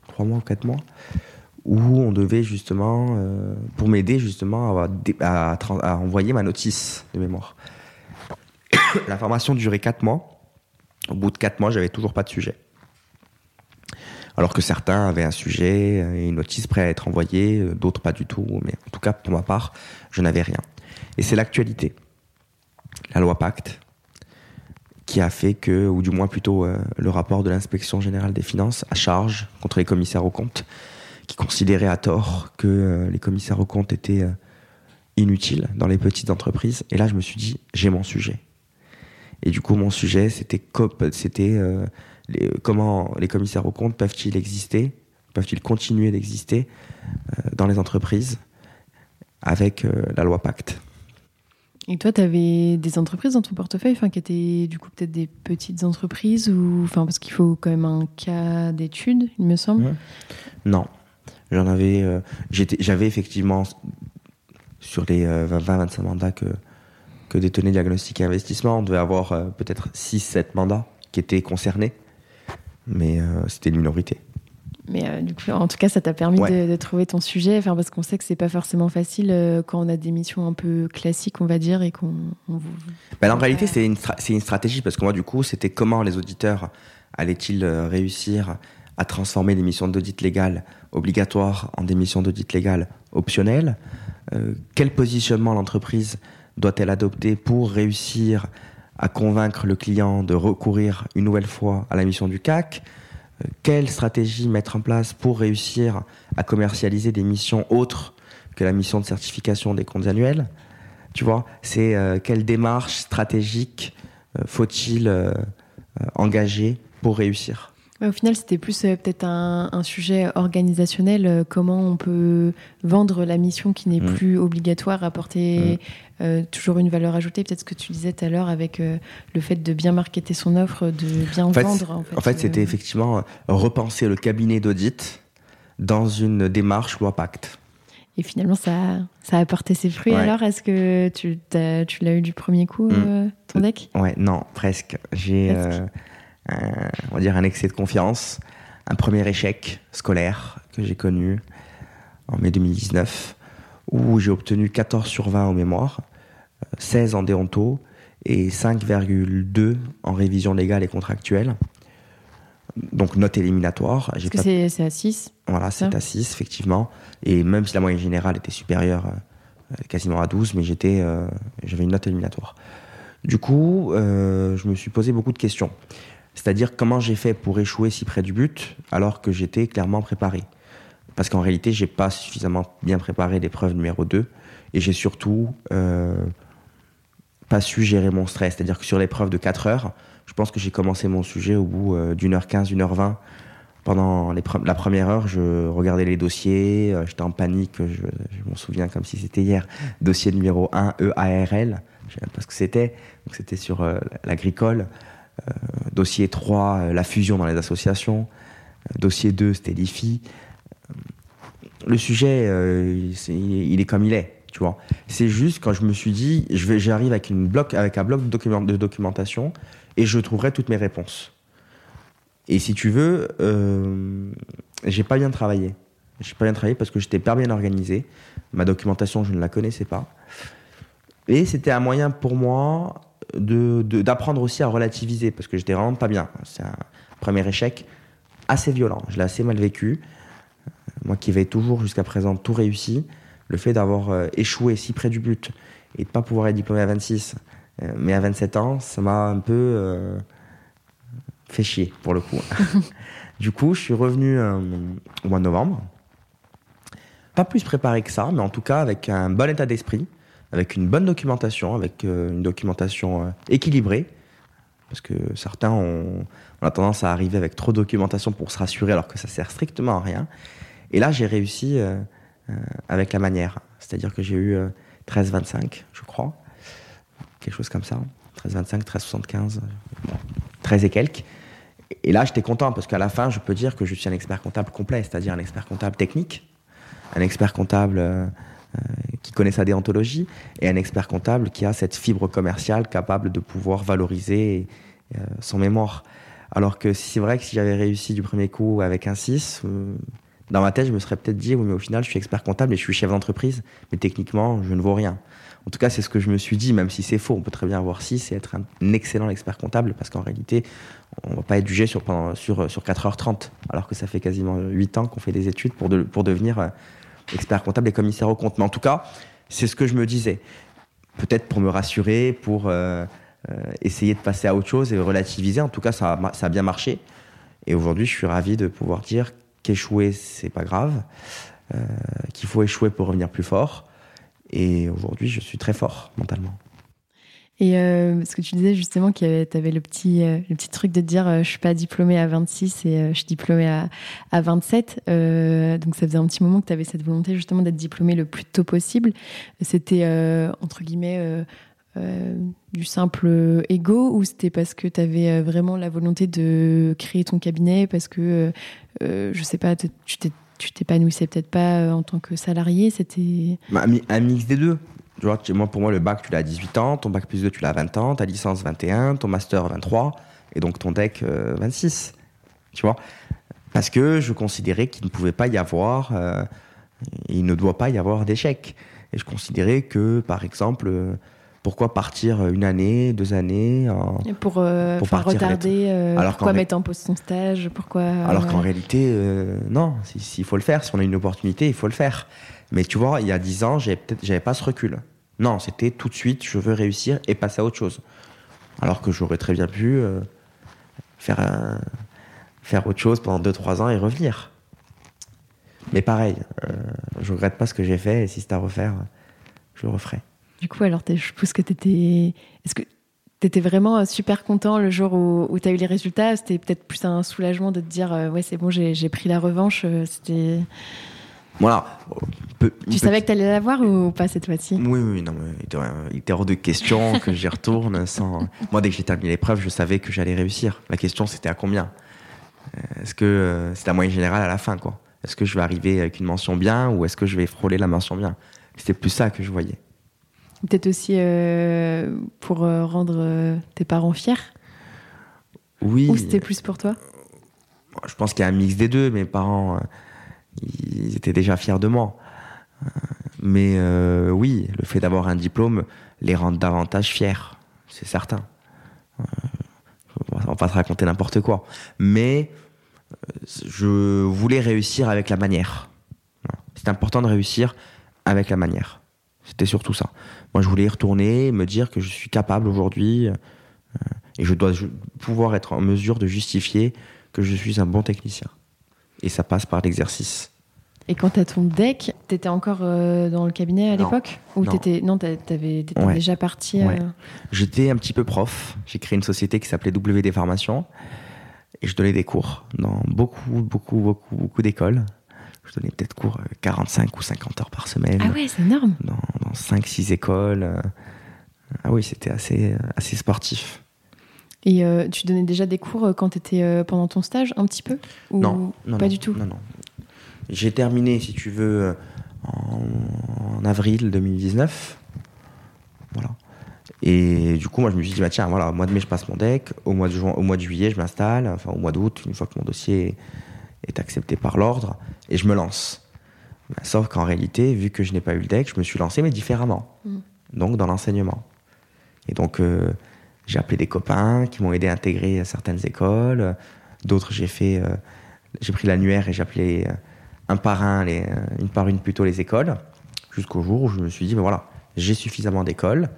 Speaker 2: trois mois ou quatre mois où on devait justement, pour m'aider justement à, à, envoyer ma notice de mémoire. [COUGHS] La formation durait quatre mois. Au bout de quatre mois, j'avais toujours pas de sujet. Alors que certains avaient un sujet et une notice prête à être envoyée, d'autres pas du tout. Mais en tout cas, pour ma part, je n'avais rien. Et c'est l'actualité. La loi Pacte, qui a fait que, ou du moins plutôt euh, le rapport de l'inspection générale des finances à charge contre les commissaires aux comptes, qui considérait à tort que euh, les commissaires aux comptes étaient euh, inutiles dans les petites entreprises. Et là, je me suis dit, j'ai mon sujet. Et du coup, mon sujet, c'était c'était comment les commissaires aux comptes peuvent-ils exister, peuvent-ils continuer d'exister dans les entreprises avec la loi Pacte.
Speaker 1: Et toi, tu avais des entreprises dans ton portefeuille, qui étaient du coup peut-être des petites entreprises ou, parce qu'il faut quand même un cas d'étude, il me semble.
Speaker 2: Non, j'en avais, euh, j'avais effectivement sur les 20-25 euh, mandats que que détenait Diagnostic et Investissement, on devait avoir euh, peut-être 6-7 mandats qui étaient concernés, mais c'était une minorité.
Speaker 1: Mais euh, du coup, en tout cas, ça t'a permis de, trouver ton sujet, enfin, parce qu'on sait que c'est pas forcément facile euh, quand on a des missions un peu classiques, on va dire, et qu'on.
Speaker 2: Ben, en réalité, c'est une, une, stratégie, parce que moi, du coup, c'était comment les auditeurs allaient-ils euh, réussir à transformer les missions d'audit légal obligatoires en des missions d'audit légal optionnelles? Quel positionnement l'entreprise doit-elle adopter pour réussir à convaincre le client de recourir une nouvelle fois à la mission du CAC quelle stratégie mettre en place pour réussir à commercialiser des missions autres que la mission de certification des comptes annuels? Tu vois, c'est euh, quelle démarche stratégique euh, faut-il euh, engager pour réussir?
Speaker 1: Au final, c'était plus peut-être un, sujet organisationnel. comment on peut vendre la mission qui n'est mm. plus obligatoire, apporter mm. Euh, toujours une valeur ajoutée. Peut-être ce que tu disais tout à l'heure avec euh, le fait de bien marketer son offre, de bien vendre.
Speaker 2: En fait, en fait c'était euh. effectivement repenser le cabinet d'audit dans une démarche loi pacte.
Speaker 1: Et finalement, ça, ça a apporté ses fruits. Alors, est-ce que tu, tu l'as eu du premier coup, hmm. ton deck?
Speaker 2: Ouais, non, presque. J'ai, on va dire, un excès de confiance. Un premier échec scolaire que j'ai connu en mai 2019 où j'ai obtenu 14 sur 20 en mémoire, 16 en déonto et 5,2 en révision légale et contractuelle. Donc note éliminatoire.
Speaker 1: C'est à 6
Speaker 2: Voilà, c'est à 6, effectivement. Et même si la moyenne générale était supérieure euh, quasiment à 12, mais j'étais, euh, j'avais une note éliminatoire. Du coup, euh, je me suis posé beaucoup de questions. C'est-à-dire comment j'ai fait pour échouer si près du but alors que j'étais clairement préparé parce qu'en réalité, j'ai pas suffisamment bien préparé l'épreuve numéro 2 et j'ai surtout euh, pas su gérer mon stress. C'est-à-dire que sur l'épreuve de 4 heures, je pense que j'ai commencé mon sujet au bout euh, d'une heure 15, d'une heure 20. Pendant la première heure, je regardais les dossiers, euh, j'étais en panique, je, m'en souviens comme si c'était hier. Dossier numéro 1, EARL, je sais même pas ce que c'était, donc c'était sur l'agricole. Dossier 3, la fusion dans les associations. Dossier 2, c'était l'IFI le sujet, euh, il est comme il est, tu vois. C'est juste quand je me suis dit, j'arrive avec bloc, avec un bloc de, de documentation et je trouverai toutes mes réponses. Et si tu veux, euh, j'ai pas bien travaillé. J'ai pas bien travaillé parce que j'étais pas bien organisé. Ma documentation, je ne la connaissais pas. Et c'était un moyen pour moi d'apprendre aussi à relativiser parce que j'étais vraiment pas bien. C'est un premier échec assez violent. Je l'ai assez mal vécu. Moi qui avais toujours jusqu'à présent tout réussi, le fait d'avoir euh, échoué si près du but et de pas pouvoir être diplômé à 26, euh, mais à 27 ans, ça m'a un peu euh, fait chier pour le coup. [LAUGHS] du coup, je suis revenu au mois de novembre. Pas plus préparé que ça, mais en tout cas avec un bon état d'esprit, avec une bonne documentation, avec une documentation équilibrée. Parce que certains ont, on a tendance à arriver avec trop de documentation pour se rassurer alors que ça sert strictement à rien. Et là, j'ai réussi euh, euh, avec la manière. C'est-à-dire que j'ai eu 13,25, euh, je crois. Quelque chose comme ça. 13,25, 13,75, 13 et quelques. Et là, j'étais content parce qu'à la fin, je peux dire que je suis un expert comptable complet, c'est-à-dire un expert comptable technique, un expert comptable qui connaît sa déontologie et un expert comptable qui a cette fibre commerciale capable de pouvoir valoriser son mémoire. Alors que c'est vrai que si j'avais réussi du premier coup avec un 6, euh, dans ma tête, je me serais peut-être dit, oui, mais au final, je suis expert comptable et je suis chef d'entreprise, mais techniquement, je ne vaux rien. En tout cas, c'est ce que je me suis dit, même si c'est faux. On peut très bien avoir 6 et être un excellent expert comptable, parce qu'en réalité, on ne va pas être jugé sur, sur, sur 4h30, alors que ça fait quasiment 8 ans qu'on fait des études pour, pour devenir expert comptable et commissaire au compte. Mais en tout cas, c'est ce que je me disais. Peut-être pour me rassurer, pour... Euh, euh, essayer de passer à autre chose et relativiser. En tout cas, ça a, ça a bien marché. Et aujourd'hui, je suis ravi de pouvoir dire qu'échouer, c'est pas grave, euh, qu'il faut échouer pour revenir plus fort. Et aujourd'hui, je suis très fort mentalement.
Speaker 1: Et euh, ce que tu disais justement, que tu avais le petit, le petit truc de dire je suis pas diplômée à 26 et je suis diplômée à, à 27. donc ça faisait un petit moment que tu avais cette volonté justement d'être diplômée le plus tôt possible. C'était entre guillemets euh, du simple ego ou c'était parce que tu avais euh, vraiment la volonté de créer ton cabinet parce que euh, je sais pas tu t'épanouissais peut-être pas en tant que salarié c'était
Speaker 2: bah, un mix des deux tu pour moi, le bac, tu l'as à 18 ans, ton bac plus 2, tu l'as à 20 ans, ta licence 21, ton master 23, et donc ton deck 26. Tu vois? Parce que je considérais qu'il ne pouvait pas y avoir, il ne doit pas y avoir d'échec. Et je considérais que, par exemple, pourquoi partir une année, deux années
Speaker 1: Pour, euh, pour retarder, euh, pourquoi mettre en pause son stage pourquoi,
Speaker 2: Alors qu'en réalité, euh, non, s'il faut le faire, si on a une opportunité, il faut le faire. Mais tu vois, il y a dix ans, j'avais peut-être j'avais pas ce recul. Non, c'était tout de suite, je veux réussir et passer à autre chose. Alors que j'aurais très bien pu faire, faire autre chose pendant deux, trois ans et revenir. Mais pareil, je regrette pas ce que j'ai fait et si c'est à refaire, je le referai.
Speaker 1: Du coup, alors, je suppose que tu étais. Est-ce que tu étais vraiment euh, super content le jour où, tu as eu les résultats? C'était peut-être plus un soulagement de te dire euh, Ouais, c'est bon, j'ai pris la revanche. Euh, c'était.
Speaker 2: Voilà.
Speaker 1: tu savais que tu allais l'avoir ou pas cette fois-ci?
Speaker 2: Oui, oui, non, mais il était hors de question que j'y retourne sans. Moi, dès que j'ai terminé l'épreuve, je savais que j'allais réussir. La question, c'était à combien? Est-ce que c'est la moyenne générale à la fin, quoi Est-ce que je vais arriver avec une mention bien ou est-ce que je vais frôler la mention bien? C'était plus ça que je voyais.
Speaker 1: Peut-être aussi euh, pour euh, rendre euh, tes parents fiers
Speaker 2: Oui.
Speaker 1: Ou c'était plus pour toi
Speaker 2: Je pense qu'il y a un mix des deux. Mes parents, ils étaient déjà fiers de moi. Mais oui, le fait d'avoir un diplôme les rend davantage fiers, c'est certain. On va pas se raconter n'importe quoi. Mais je voulais réussir avec la manière. C'est important de réussir avec la manière. C'était surtout ça. Moi, je voulais y retourner, me dire que je suis capable aujourd'hui euh, et je dois pouvoir être en mesure de justifier que je suis un bon technicien. Et ça passe par l'exercice.
Speaker 1: Et quand tu as ton deck, tu étais encore euh, dans le cabinet à l'époque? Ou non, étais, non t'étais déjà parti euh?
Speaker 2: J'étais un petit peu prof. J'ai créé une société qui s'appelait WD Formation. Et je donnais des cours dans beaucoup, beaucoup, beaucoup, beaucoup d'écoles je donnais peut-être cours 45 euh, ou 50 heures par semaine.
Speaker 1: Ah ouais, c'est énorme.
Speaker 2: Dans, 5-6 écoles. Euh. Ah oui, c'était assez, euh, assez sportif.
Speaker 1: Et tu donnais déjà des cours quand tu étais pendant ton stage, un petit peu?
Speaker 2: Non,
Speaker 1: pas du tout?
Speaker 2: Non, non. J'ai terminé, si tu veux, en, avril 2019. Voilà. Et du coup, moi, je me suis dit, bah, tiens, voilà, au mois de mai, je passe mon deck. Au mois de, juin, au mois de juillet, je m'installe. Enfin, au mois d'août, une fois que mon dossier est accepté par l'ordre, et je me lance. Sauf qu'en réalité, vu que je n'ai pas eu le deck, je me suis lancé, mais différemment. Mm. Donc dans l'enseignement. Et donc, j'ai appelé des copains qui m'ont aidé à intégrer certaines écoles. D'autres, j'ai fait, j'ai pris l'annuaire et j'ai appelé un par un, les, une par une plutôt les écoles, jusqu'au jour où je me suis dit, ben voilà, j'ai suffisamment d'écoles,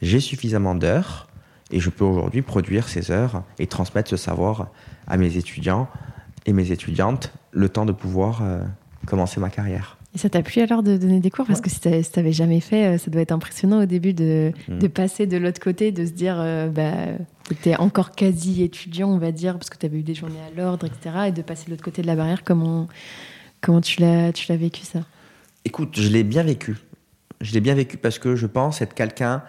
Speaker 2: j'ai suffisamment d'heures, et je peux aujourd'hui produire ces heures et transmettre ce savoir à mes étudiants et mes étudiantes, le temps de pouvoir euh, commencer ma carrière.
Speaker 1: Et ça t'a plu alors de donner des cours? Parce que si tu n'avais jamais fait, euh, ça doit être impressionnant au début de, mm. de passer de l'autre côté, de se dire euh, bah, que tu es encore quasi étudiant, on va dire, parce que tu avais eu des journées à l'ordre, etc. Et de passer de l'autre côté de la barrière, comment, comment tu l'as vécu ça?
Speaker 2: Écoute, je l'ai bien vécu. Je l'ai bien vécu parce que je pense être quelqu'un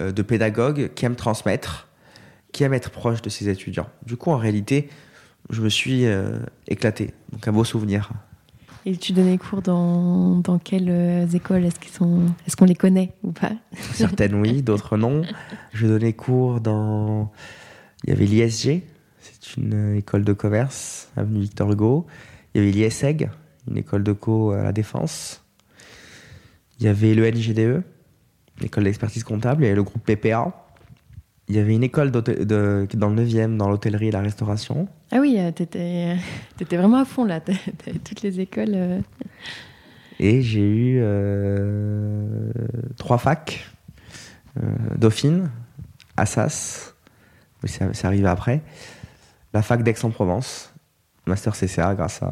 Speaker 2: euh, de pédagogue qui aime transmettre, qui aime être proche de ses étudiants. Du coup, en réalité, je me suis euh, éclaté. Donc, un beau souvenir.
Speaker 1: Et tu donnais cours dans, dans quelles euh, écoles? Est-ce qu'ils sont, est-ce qu'on les connaît ou pas? [LAUGHS]
Speaker 2: Certaines oui, d'autres non. Je donnais cours dans. Il y avait l'ISG, c'est une école de commerce, avenue Victor Hugo. Il y avait l'ISEG, une école de co à la Défense. Il y avait le NGDE, l'école d'expertise comptable, il y avait le groupe PPA. Il y avait une école de, dans le 9e, dans l'hôtellerie et la restauration.
Speaker 1: Ah oui, euh, tu étais, [LAUGHS] vraiment à fond là, [LAUGHS] tu avais toutes les écoles. Euh.
Speaker 2: Et j'ai eu euh, trois facs Dauphine, Assas, c'est arrivé après. La fac d'Aix-en-Provence, master CCA grâce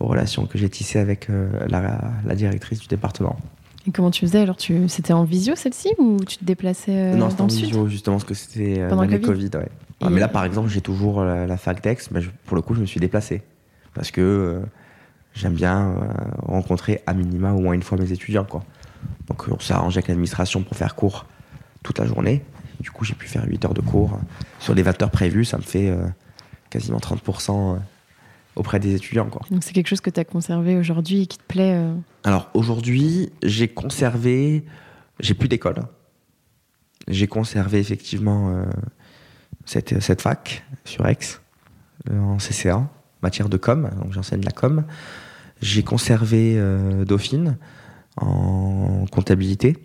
Speaker 2: aux relations que j'ai tissées avec la, la directrice du département.
Speaker 1: Et comment tu faisais alors tu... C'était en visio celle-ci ou tu te déplaçais euh,
Speaker 2: Non, c'était
Speaker 1: en
Speaker 2: visio justement parce que c'était euh, l'année Covid. ouais. Ah, mais là, par exemple, j'ai toujours la, fac d'Aix. Mais pour le coup, je me suis déplacé parce que euh, j'aime bien rencontrer à minima au moins une fois mes étudiants. Quoi. Donc on s'est arrangé avec l'administration pour faire cours toute la journée. Du coup, j'ai pu faire 8 heures de cours. Sur les 20 heures prévues, ça me fait quasiment 30% auprès des étudiants. Quoi.
Speaker 1: Donc c'est quelque chose que tu as conservé aujourd'hui et qui te plaît euh
Speaker 2: Alors aujourd'hui, j'ai conservé, j'ai plus d'école. J'ai conservé effectivement euh, cette, cette fac sur Aix, euh, en CCA, matière de com, donc j'enseigne la com. J'ai conservé Dauphine en comptabilité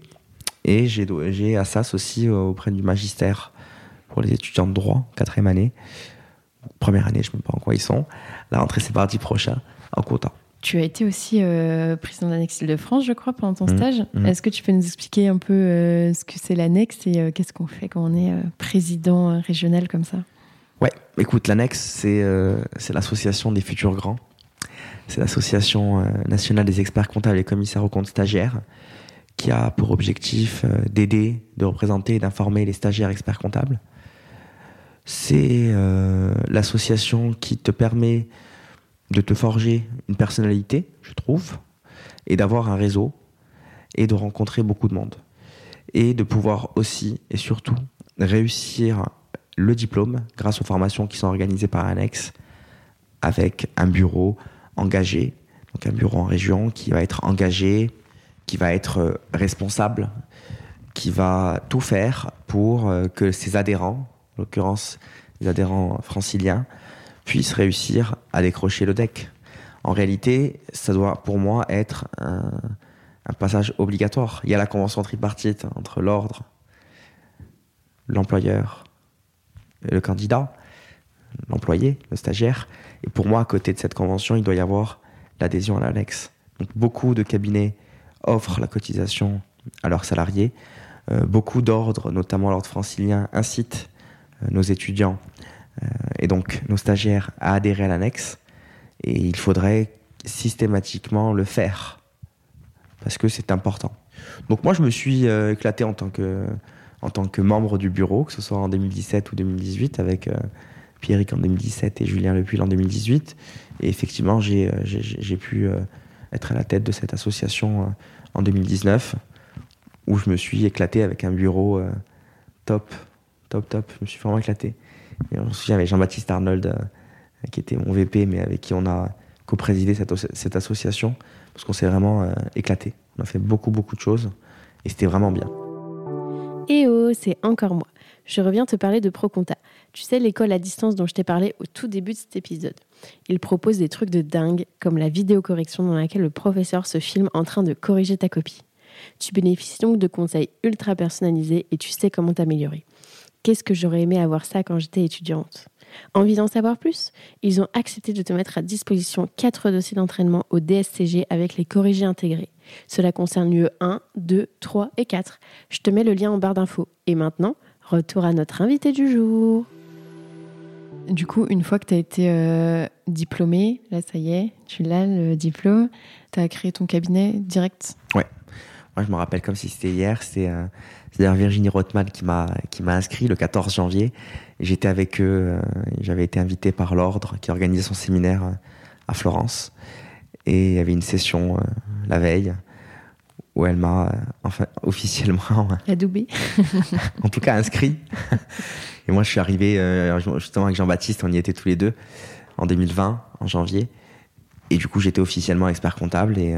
Speaker 2: et j'ai Assas aussi auprès du magistère pour les étudiants de droit, quatrième année première année, je ne sais pas en quoi ils sont. La rentrée, c'est parti prochain, en quota.
Speaker 1: Tu as été aussi euh, président d'Annexe de France, je crois, pendant ton mmh, stage. Mmh. Est-ce que tu peux nous expliquer un peu euh, ce que c'est l'Annexe et euh, qu'est-ce qu'on fait quand on est président régional comme ça?
Speaker 2: Ouais, écoute, l'Annexe, c'est l'association des futurs grands. C'est l'association nationale des experts comptables et commissaires aux comptes stagiaires qui a pour objectif d'aider, de représenter et d'informer les stagiaires experts comptables c'est euh, l'association qui te permet de te forger une personnalité, je trouve, et d'avoir un réseau, et de rencontrer beaucoup de monde. Et de pouvoir aussi, et surtout, réussir le diplôme grâce aux formations qui sont organisées par Annex, avec un bureau engagé, donc un bureau en région qui va être engagé, qui va être responsable, qui va tout faire pour euh, que ses adhérents en l'occurrence les adhérents franciliens, puissent réussir à décrocher le deck. En réalité, ça doit pour moi être un, passage obligatoire. Il y a la convention tripartite entre l'ordre, l'employeur le candidat, l'employé, le stagiaire. Et pour moi, à côté de cette convention, il doit y avoir l'adhésion à l'annexe. Donc beaucoup de cabinets offrent la cotisation à leurs salariés. Euh, beaucoup d'ordres, notamment l'ordre francilien, incitent nos étudiants euh, et donc nos stagiaires à adhérer à l'annexe. Et il faudrait systématiquement le faire parce que c'est important. Donc moi, je me suis euh, éclaté en tant que en tant que membre du bureau, que ce soit en 2017 ou 2018, avec Pierrick en 2017 et Julien Lepuil en 2018. Et effectivement, j'ai pu être à la tête de cette association en 2019, où je me suis éclaté avec un bureau top top, top. Je me suis vraiment éclaté. Et on se souvient avec Jean-Baptiste Arnold, euh, qui était mon VP, mais avec qui on a co-présidé cette, association, parce qu'on s'est vraiment euh, éclaté. On a fait beaucoup, beaucoup de choses, et c'était vraiment bien.
Speaker 1: Et oh, c'est encore moi. Je reviens te parler de ProConta. Tu sais, l'école à distance dont je t'ai parlé au tout début de cet épisode. Il propose des trucs de dingue, comme la vidéocorrection dans laquelle le professeur se filme en train de corriger ta copie. Tu bénéficies donc de conseils ultra personnalisés et tu sais comment t'améliorer. Qu'est-ce que j'aurais aimé avoir ça quand j'étais étudiante Envie d'en savoir plus Ils ont accepté de te mettre à disposition quatre dossiers d'entraînement au DSCG avec les corrigés intégrés. Cela concerne lieu 1, 2, 3 et 4. Je te mets le lien en barre d'infos. Et maintenant, retour à notre invité du jour. Du coup, une fois que tu as été euh, diplômé, là ça y est, tu l'as le diplôme, tu as créé ton cabinet direct?
Speaker 2: Ouais. Moi je me rappelle comme si c'était hier, c'est euh, d'ailleurs Virginie Rothman qui m'a qui m'a inscrit le 14 janvier. J'étais avec eux, euh, j'avais été invité par l'ordre qui organisait son séminaire euh, à Florence. Et il y avait une session la veille où elle m'a enfin [LAUGHS] officiellement
Speaker 1: adoubé [LAUGHS]
Speaker 2: en tout cas inscrit. [LAUGHS] Et moi je suis arrivé justement avec Jean-Baptiste on y était tous les deux en 2020 en janvier. Et du coup j'étais officiellement expert comptable et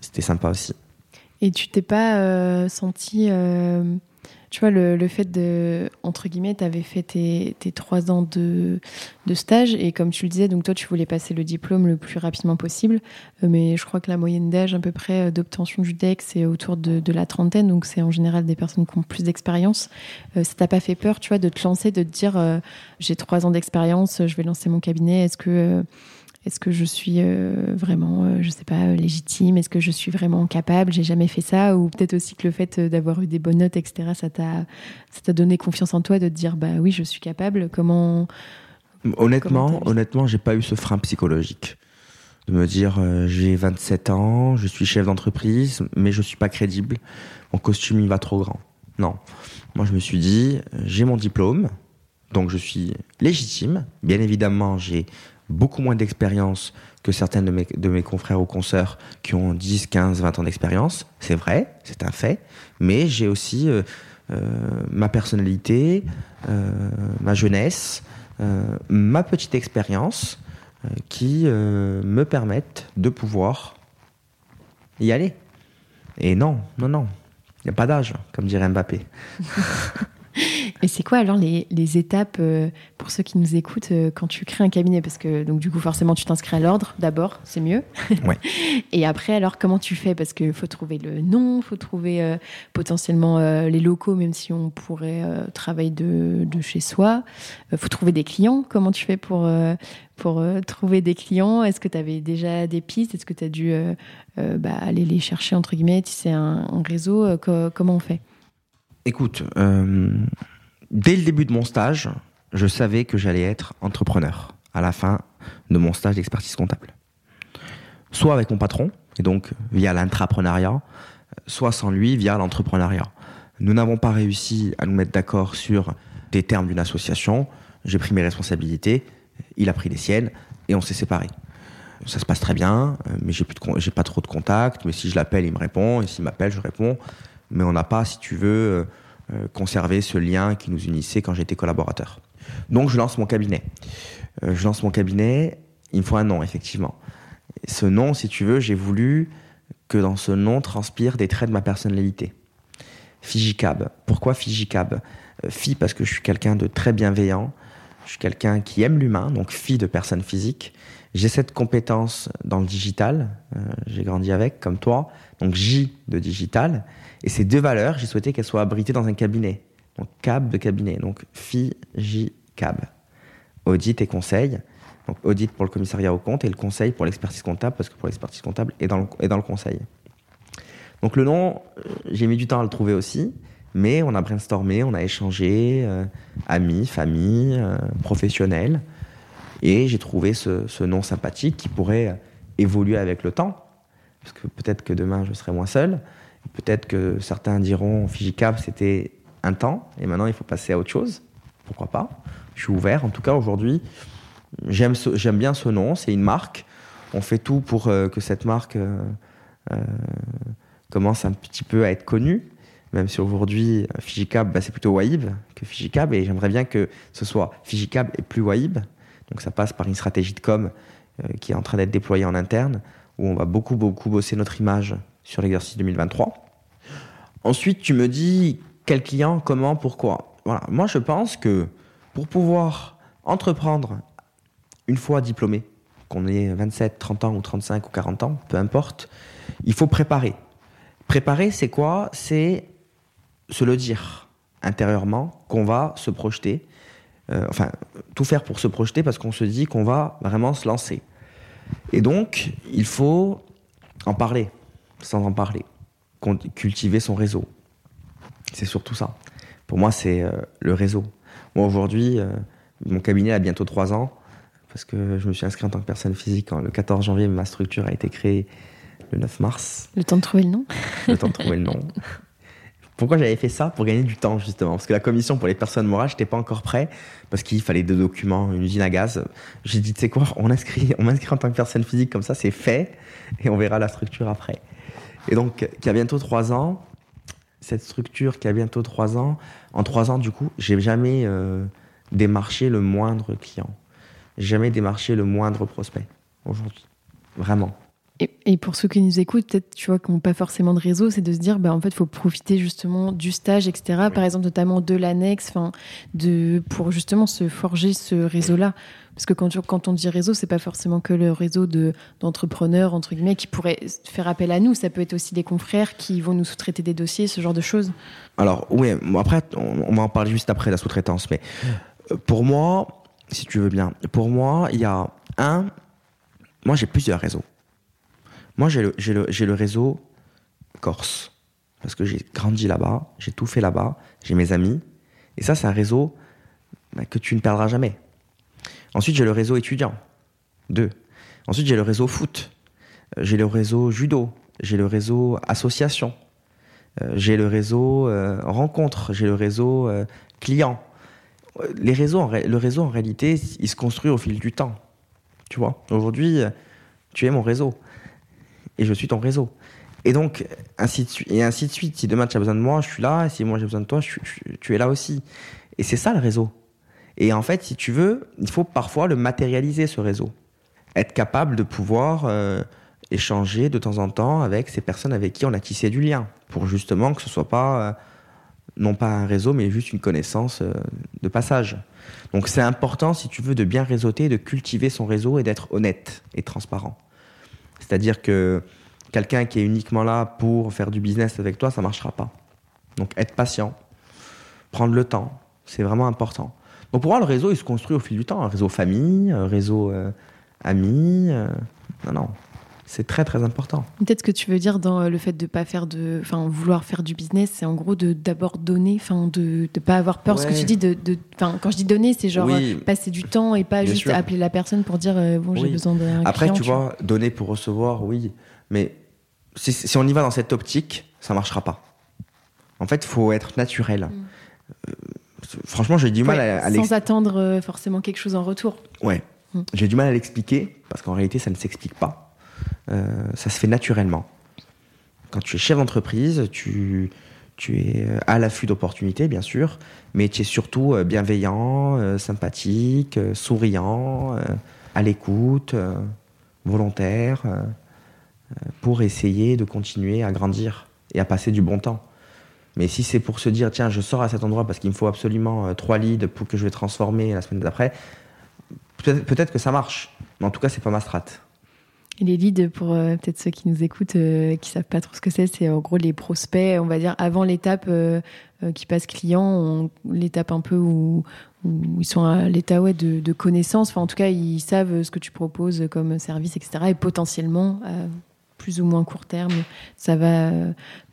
Speaker 2: c'était sympa aussi
Speaker 1: et tu t'es pas euh, senti, euh, tu vois, le, fait de, entre guillemets, tu avais fait tes, trois ans de, stage et comme tu le disais, donc toi, tu voulais passer le diplôme le plus rapidement possible. Euh, mais je crois que la moyenne d'âge à peu près d'obtention du DEC, c'est autour de, la trentaine. Donc c'est en général des personnes qui ont plus d'expérience. ça t'a pas fait peur, tu vois, de te lancer, de te dire, j'ai trois ans d'expérience, je vais lancer mon cabinet. Est-ce que est-ce que je suis euh, vraiment, euh, je sais pas, euh, légitime? Est-ce que je suis vraiment capable? J'ai jamais fait ça. Ou peut-être aussi que le fait d'avoir eu des bonnes notes, etc., ça t'a, ça t'a donné confiance en toi de te dire, bah oui, je suis capable. Comment
Speaker 2: Honnêtement, honnêtement, j'ai pas eu ce frein psychologique de me dire, j'ai 27 ans, je suis chef d'entreprise, mais je suis pas crédible. Mon costume, il va trop grand. Non. Moi, je me suis dit, j'ai mon diplôme, donc je suis légitime. Bien évidemment, j'ai beaucoup moins d'expérience que certains de mes, de mes confrères ou consoeurs qui ont 10, 15, 20 ans d'expérience. C'est vrai, c'est un fait. Mais j'ai aussi euh, euh, ma personnalité, euh, ma jeunesse, ma petite expérience qui me permettent de pouvoir y aller. Et non, non, non. Il n'y a pas d'âge, comme dirait Mbappé. [LAUGHS]
Speaker 1: Et c'est quoi alors les, les étapes euh, pour ceux qui nous écoutent euh, quand tu crées un cabinet? Parce que donc du coup forcément tu t'inscris à l'ordre d'abord, c'est mieux. [LAUGHS]
Speaker 2: Ouais.
Speaker 1: Et après alors comment tu fais? Parce qu'il faut trouver le nom, faut trouver euh, potentiellement les locaux, même si on pourrait travailler de, de, chez soi. faut trouver des clients. Comment tu fais pour pour trouver des clients? Est-ce que tu avais déjà des pistes? Est-ce que tu as dû bah, aller les chercher entre guillemets? Si c'est un, un, réseau, comment on fait?
Speaker 2: Écoute, euh, dès le début de mon stage, je savais que j'allais être entrepreneur à la fin de mon stage d'expertise comptable. Soit avec mon patron, et donc via l'intrapreneuriat, soit sans lui, via l'entrepreneuriat. Nous n'avons pas réussi à nous mettre d'accord sur des termes d'une association. J'ai pris mes responsabilités, il a pris les siennes, et on s'est séparés. Ça se passe très bien, mais j'ai, plus j'ai pas trop de contacts. Mais si je l'appelle, il me répond, et s'il m'appelle, je réponds mais on n'a pas, si tu veux, euh, euh, conservé ce lien qui nous unissait quand j'étais collaborateur. Donc je lance mon cabinet. Euh, je lance mon cabinet, il me faut un nom, effectivement. Ce nom, si tu veux, j'ai voulu que dans ce nom transpire des traits de ma personnalité. Fijicab. Pourquoi Fijicab? Fi parce que je suis quelqu'un de très bienveillant, je suis quelqu'un qui aime l'humain, donc fi de personne physique. J'ai cette compétence dans le digital, j'ai grandi avec, comme toi, donc J de digital. Et ces deux valeurs, j'ai souhaité qu'elles soient abritées dans un cabinet. Donc cab de cabinet, donc FI, J, cab. Audit et conseil. Donc audit pour le commissariat au compte et le conseil pour l'expertise comptable, parce que pour l'expertise comptable est dans, le, est dans le conseil. Donc le nom, euh, j'ai mis du temps à le trouver aussi, mais on a brainstormé, on a échangé, euh, amis, famille, euh, professionnels, et j'ai trouvé ce, ce, nom sympathique qui pourrait évoluer avec le temps, parce que peut-être que demain je serai moins seul, Peut-être que certains diront Fijicab, c'était un temps, et maintenant il faut passer à autre chose. Pourquoi pas? Je suis ouvert. En tout cas, aujourd'hui, j'aime, bien ce nom. C'est une marque. On fait tout pour euh, que cette marque euh, euh, commence un petit peu à être connue. Même si aujourd'hui, Fijicab, bah, c'est plutôt Waib que Fijicab. Et j'aimerais bien que ce soit Fijicab et plus Waib. Donc ça passe par une stratégie de com qui est en train d'être déployée en interne, où on va beaucoup, beaucoup bosser notre image sur l'exercice 2023. Ensuite, tu me dis quel client, comment, pourquoi? Voilà. Moi, je pense que pour pouvoir entreprendre une fois diplômé, qu'on ait 27, 30 ans ou 35 ou 40 ans, peu importe, il faut préparer. Préparer, c'est quoi? C'est se le dire intérieurement qu'on va se projeter. Euh, enfin, tout faire pour se projeter parce qu'on se dit qu'on va vraiment se lancer. Et donc, il faut en parler, sans en parler. Cultiver son réseau. C'est surtout ça. Pour moi, c'est euh, le réseau. Moi, aujourd'hui, euh, mon cabinet a bientôt trois ans, parce que je me suis inscrit en tant que personne physique le 14 janvier, ma structure a été créée le 9 mars.
Speaker 1: Le temps de trouver le nom
Speaker 2: Le temps de trouver le nom. Pourquoi j'avais fait ça? Pour gagner du temps, justement. Parce que la commission pour les personnes morales, j'étais pas encore prêt, parce qu'il fallait deux documents, une usine à gaz. J'ai dit, tu sais quoi, on inscrit, on m'inscrit en tant que personne physique, comme ça, c'est fait, et on verra la structure après. Et donc, qui a bientôt trois ans, cette structure qui a bientôt trois ans, en trois ans, du coup, j'ai jamais euh, démarché le moindre client. Jamais démarché le moindre prospect aujourd'hui. Vraiment.
Speaker 1: Et, pour ceux qui nous écoutent, peut-être, tu vois, qui n'ont pas forcément de réseau, c'est de se dire, bah, en fait, il faut profiter justement du stage, etc. Par exemple, notamment de l'annexe, de, pour justement se forger ce réseau-là. Parce que quand, on dit réseau, c'est pas forcément que le réseau de, d'entrepreneurs, entre guillemets, qui pourraient faire appel à nous. Ça peut être aussi des confrères qui vont nous sous-traiter des dossiers, ce genre de choses.
Speaker 2: Alors, oui, après, on, va en parler juste après la sous-traitance. Mais euh, pour moi, si tu veux bien, pour moi, il y a un, moi, j'ai plusieurs réseaux. Moi, j'ai le, le, réseau corse. Parce que j'ai grandi là-bas, j'ai tout fait là-bas, j'ai mes amis. Et ça, c'est un réseau bah, que tu ne perdras jamais. Ensuite, j'ai le réseau étudiant. Deux. Ensuite, j'ai le réseau foot. Euh, j'ai le réseau judo. J'ai le réseau association. Euh, j'ai le réseau euh, rencontre. J'ai le réseau client. Les réseaux, le réseau, en réalité, il se construit au fil du temps. Tu vois, aujourd'hui, tu es mon réseau et je suis ton réseau. Et donc, ainsi de suite. Et ainsi de suite. Si demain tu as besoin de moi, je suis là. Si moi j'ai besoin de toi, tu es là aussi. Et c'est ça le réseau. Et en fait, si tu veux, il faut parfois le matérialiser, ce réseau. Être capable de pouvoir euh, échanger de temps en temps avec ces personnes avec qui on a tissé du lien. Pour justement que ce soit pas, euh, non pas un réseau, mais juste une connaissance euh, de passage. Donc c'est important, si tu veux, de bien réseauter, de cultiver son réseau et d'être honnête et transparent. C'est-à-dire que quelqu'un qui est uniquement là pour faire du business avec toi, ça ne marchera pas. Donc être patient, prendre le temps, c'est vraiment important. Donc pour moi, le réseau, il se construit au fil du temps. Un réseau famille, un réseau euh, amis. Euh, non, non. C'est très très important.
Speaker 1: Peut-être ce que tu veux dire dans le fait de pas faire de, enfin vouloir faire du business, c'est en gros de d'abord donner, enfin de ne pas avoir peur. Ce que tu dis de, quand je dis donner, c'est genre passer du temps et pas juste appeler la personne pour dire euh, bon j'ai besoin d'un.
Speaker 2: Après tu, vois, donner pour recevoir, oui, mais si, si, on y va dans cette optique, ça marchera pas. En fait, il faut être naturel. Mm. Franchement, j'ai du mal à,
Speaker 1: sans attendre euh, forcément quelque chose en retour.
Speaker 2: Ouais, mm. j'ai du mal à l'expliquer parce qu'en réalité, ça ne s'explique pas. Euh, ça se fait naturellement. Quand tu es chef d'entreprise, tu, tu es euh, à l'affût d'opportunités, bien sûr, mais tu es surtout bienveillant, sympathique, souriant, à l'écoute, volontaire, pour essayer de continuer à grandir et à passer du bon temps. Mais si c'est pour se dire, tiens, je sors à cet endroit parce qu'il me faut absolument trois leads pour que je vais transformer la semaine d'après, peut-être que ça marche. Mais en tout cas, c'est pas ma strate
Speaker 1: les leads, pour euh, peut-être ceux qui nous écoutent, euh, qui savent pas trop ce que c'est, c'est en gros les prospects, on va dire, avant l'étape euh, qui passe client, l'étape un peu où, ils sont à l'état ouais, de, de, connaissance. Enfin, en tout cas, ils savent ce que tu proposes comme service, etc. Et potentiellement, plus ou moins court terme, ça va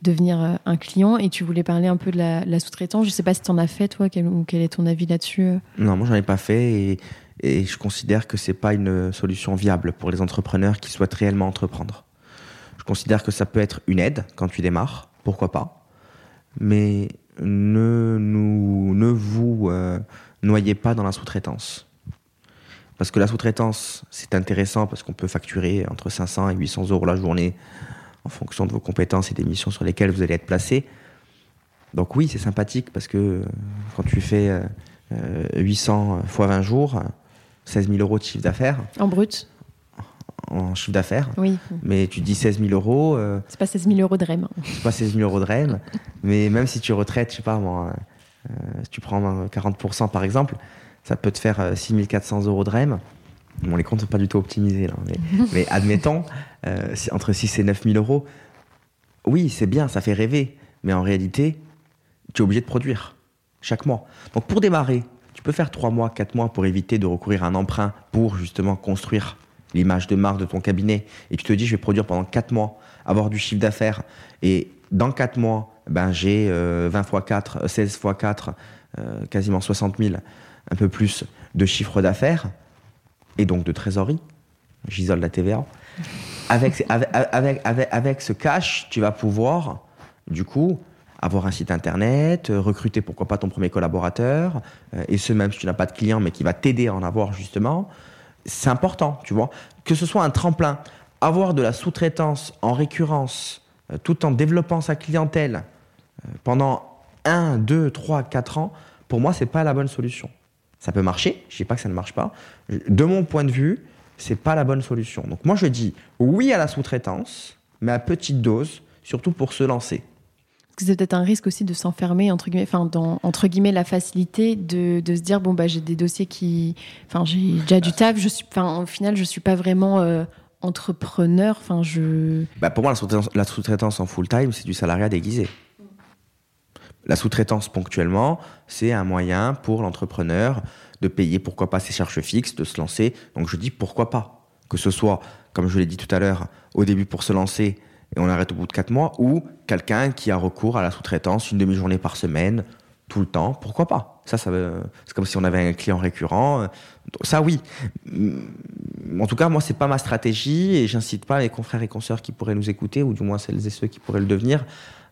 Speaker 1: devenir un client. Et tu voulais parler un peu de la, sous-traitance. Je sais pas si tu en as fait, toi, quel, ou quel est ton avis là-dessus
Speaker 2: Non, moi, j'en ai pas fait. Et je considère que c'est pas une solution viable pour les entrepreneurs qui souhaitent réellement entreprendre. Je considère que ça peut être une aide quand tu démarres, pourquoi pas, mais ne, nous, ne vous euh, noyez pas dans la sous-traitance. Parce que la sous-traitance, c'est intéressant parce qu'on peut facturer entre 500 et 800 euros la journée en fonction de vos compétences et des missions sur lesquelles vous allez être placé. Donc oui, c'est sympathique parce que quand tu fais 800 euh, fois 20 jours, 16 000 euros de chiffre d'affaires.
Speaker 1: En brut?
Speaker 2: En chiffre d'affaires.
Speaker 1: Oui.
Speaker 2: Mais tu dis 16 000 euros. Euh,
Speaker 1: c'est pas 16 000 euros de REM.
Speaker 2: C'est pas 16 000 euros de REM. [LAUGHS] mais même si tu retraites, je sais pas moi, euh, si tu prends 40% par exemple, ça peut te faire 6 euh, 400 euros de REM. Bon, les comptes sont pas du tout optimisés là, mais, [LAUGHS] mais admettons, entre 6 et 9 000 euros. oui, c'est bien, ça fait rêver, mais en réalité, tu es obligé de produire chaque mois. Donc pour démarrer, tu peux faire 3 mois, 4 mois pour éviter de recourir à un emprunt pour justement construire l'image de marque de ton cabinet. Et tu te dis, je vais produire pendant 4 mois, avoir du chiffre d'affaires. Et dans 4 mois, ben, j'ai 20 x 4, 16 x 4, quasiment 60 000, un peu plus de chiffre d'affaires et donc de trésorerie. J'isole la TVA. [LAUGHS] Avec, avec, avec, avec, ce cash, tu vas pouvoir, du coup, avoir un site internet, euh, recruter pourquoi pas ton premier collaborateur, euh, et ce même si tu n'as pas de client, mais qui va t'aider à en avoir justement. C'est important, tu vois. Que ce soit un tremplin, avoir de la sous-traitance en récurrence, euh, tout en développant sa clientèle pendant 1, 2, 3, 4 ans, pour moi, c'est pas la bonne solution. Ça peut marcher, je dis pas que ça ne marche pas. De mon point de vue, c'est pas la bonne solution. Donc moi je dis oui à la sous-traitance, mais à petite dose, surtout pour se lancer.
Speaker 1: C'est peut-être un risque aussi de s'enfermer entre guillemets, enfin dans entre guillemets la facilité de, de se dire bon bah j'ai des dossiers qui, enfin j'ai déjà du taf, je suis, enfin au final je suis pas vraiment euh, entrepreneur, enfin je.
Speaker 2: Bah pour moi la sous-traitance en full time c'est du salariat déguisé. La sous-traitance ponctuellement, c'est un moyen pour l'entrepreneur de payer, pourquoi pas, ses charges fixes, de se lancer. Donc je dis pourquoi pas. Que ce soit, comme je l'ai dit tout à l'heure, au début pour se lancer et on arrête au bout de quatre mois, ou quelqu'un qui a recours à la sous-traitance une demi-journée par semaine, tout le temps, pourquoi pas ça c'est comme si on avait un client récurrent. Ça, oui. En tout cas, moi, c'est pas ma stratégie et j'incite pas les confrères et consoeurs qui pourraient nous écouter, ou du moins celles et ceux qui pourraient le devenir,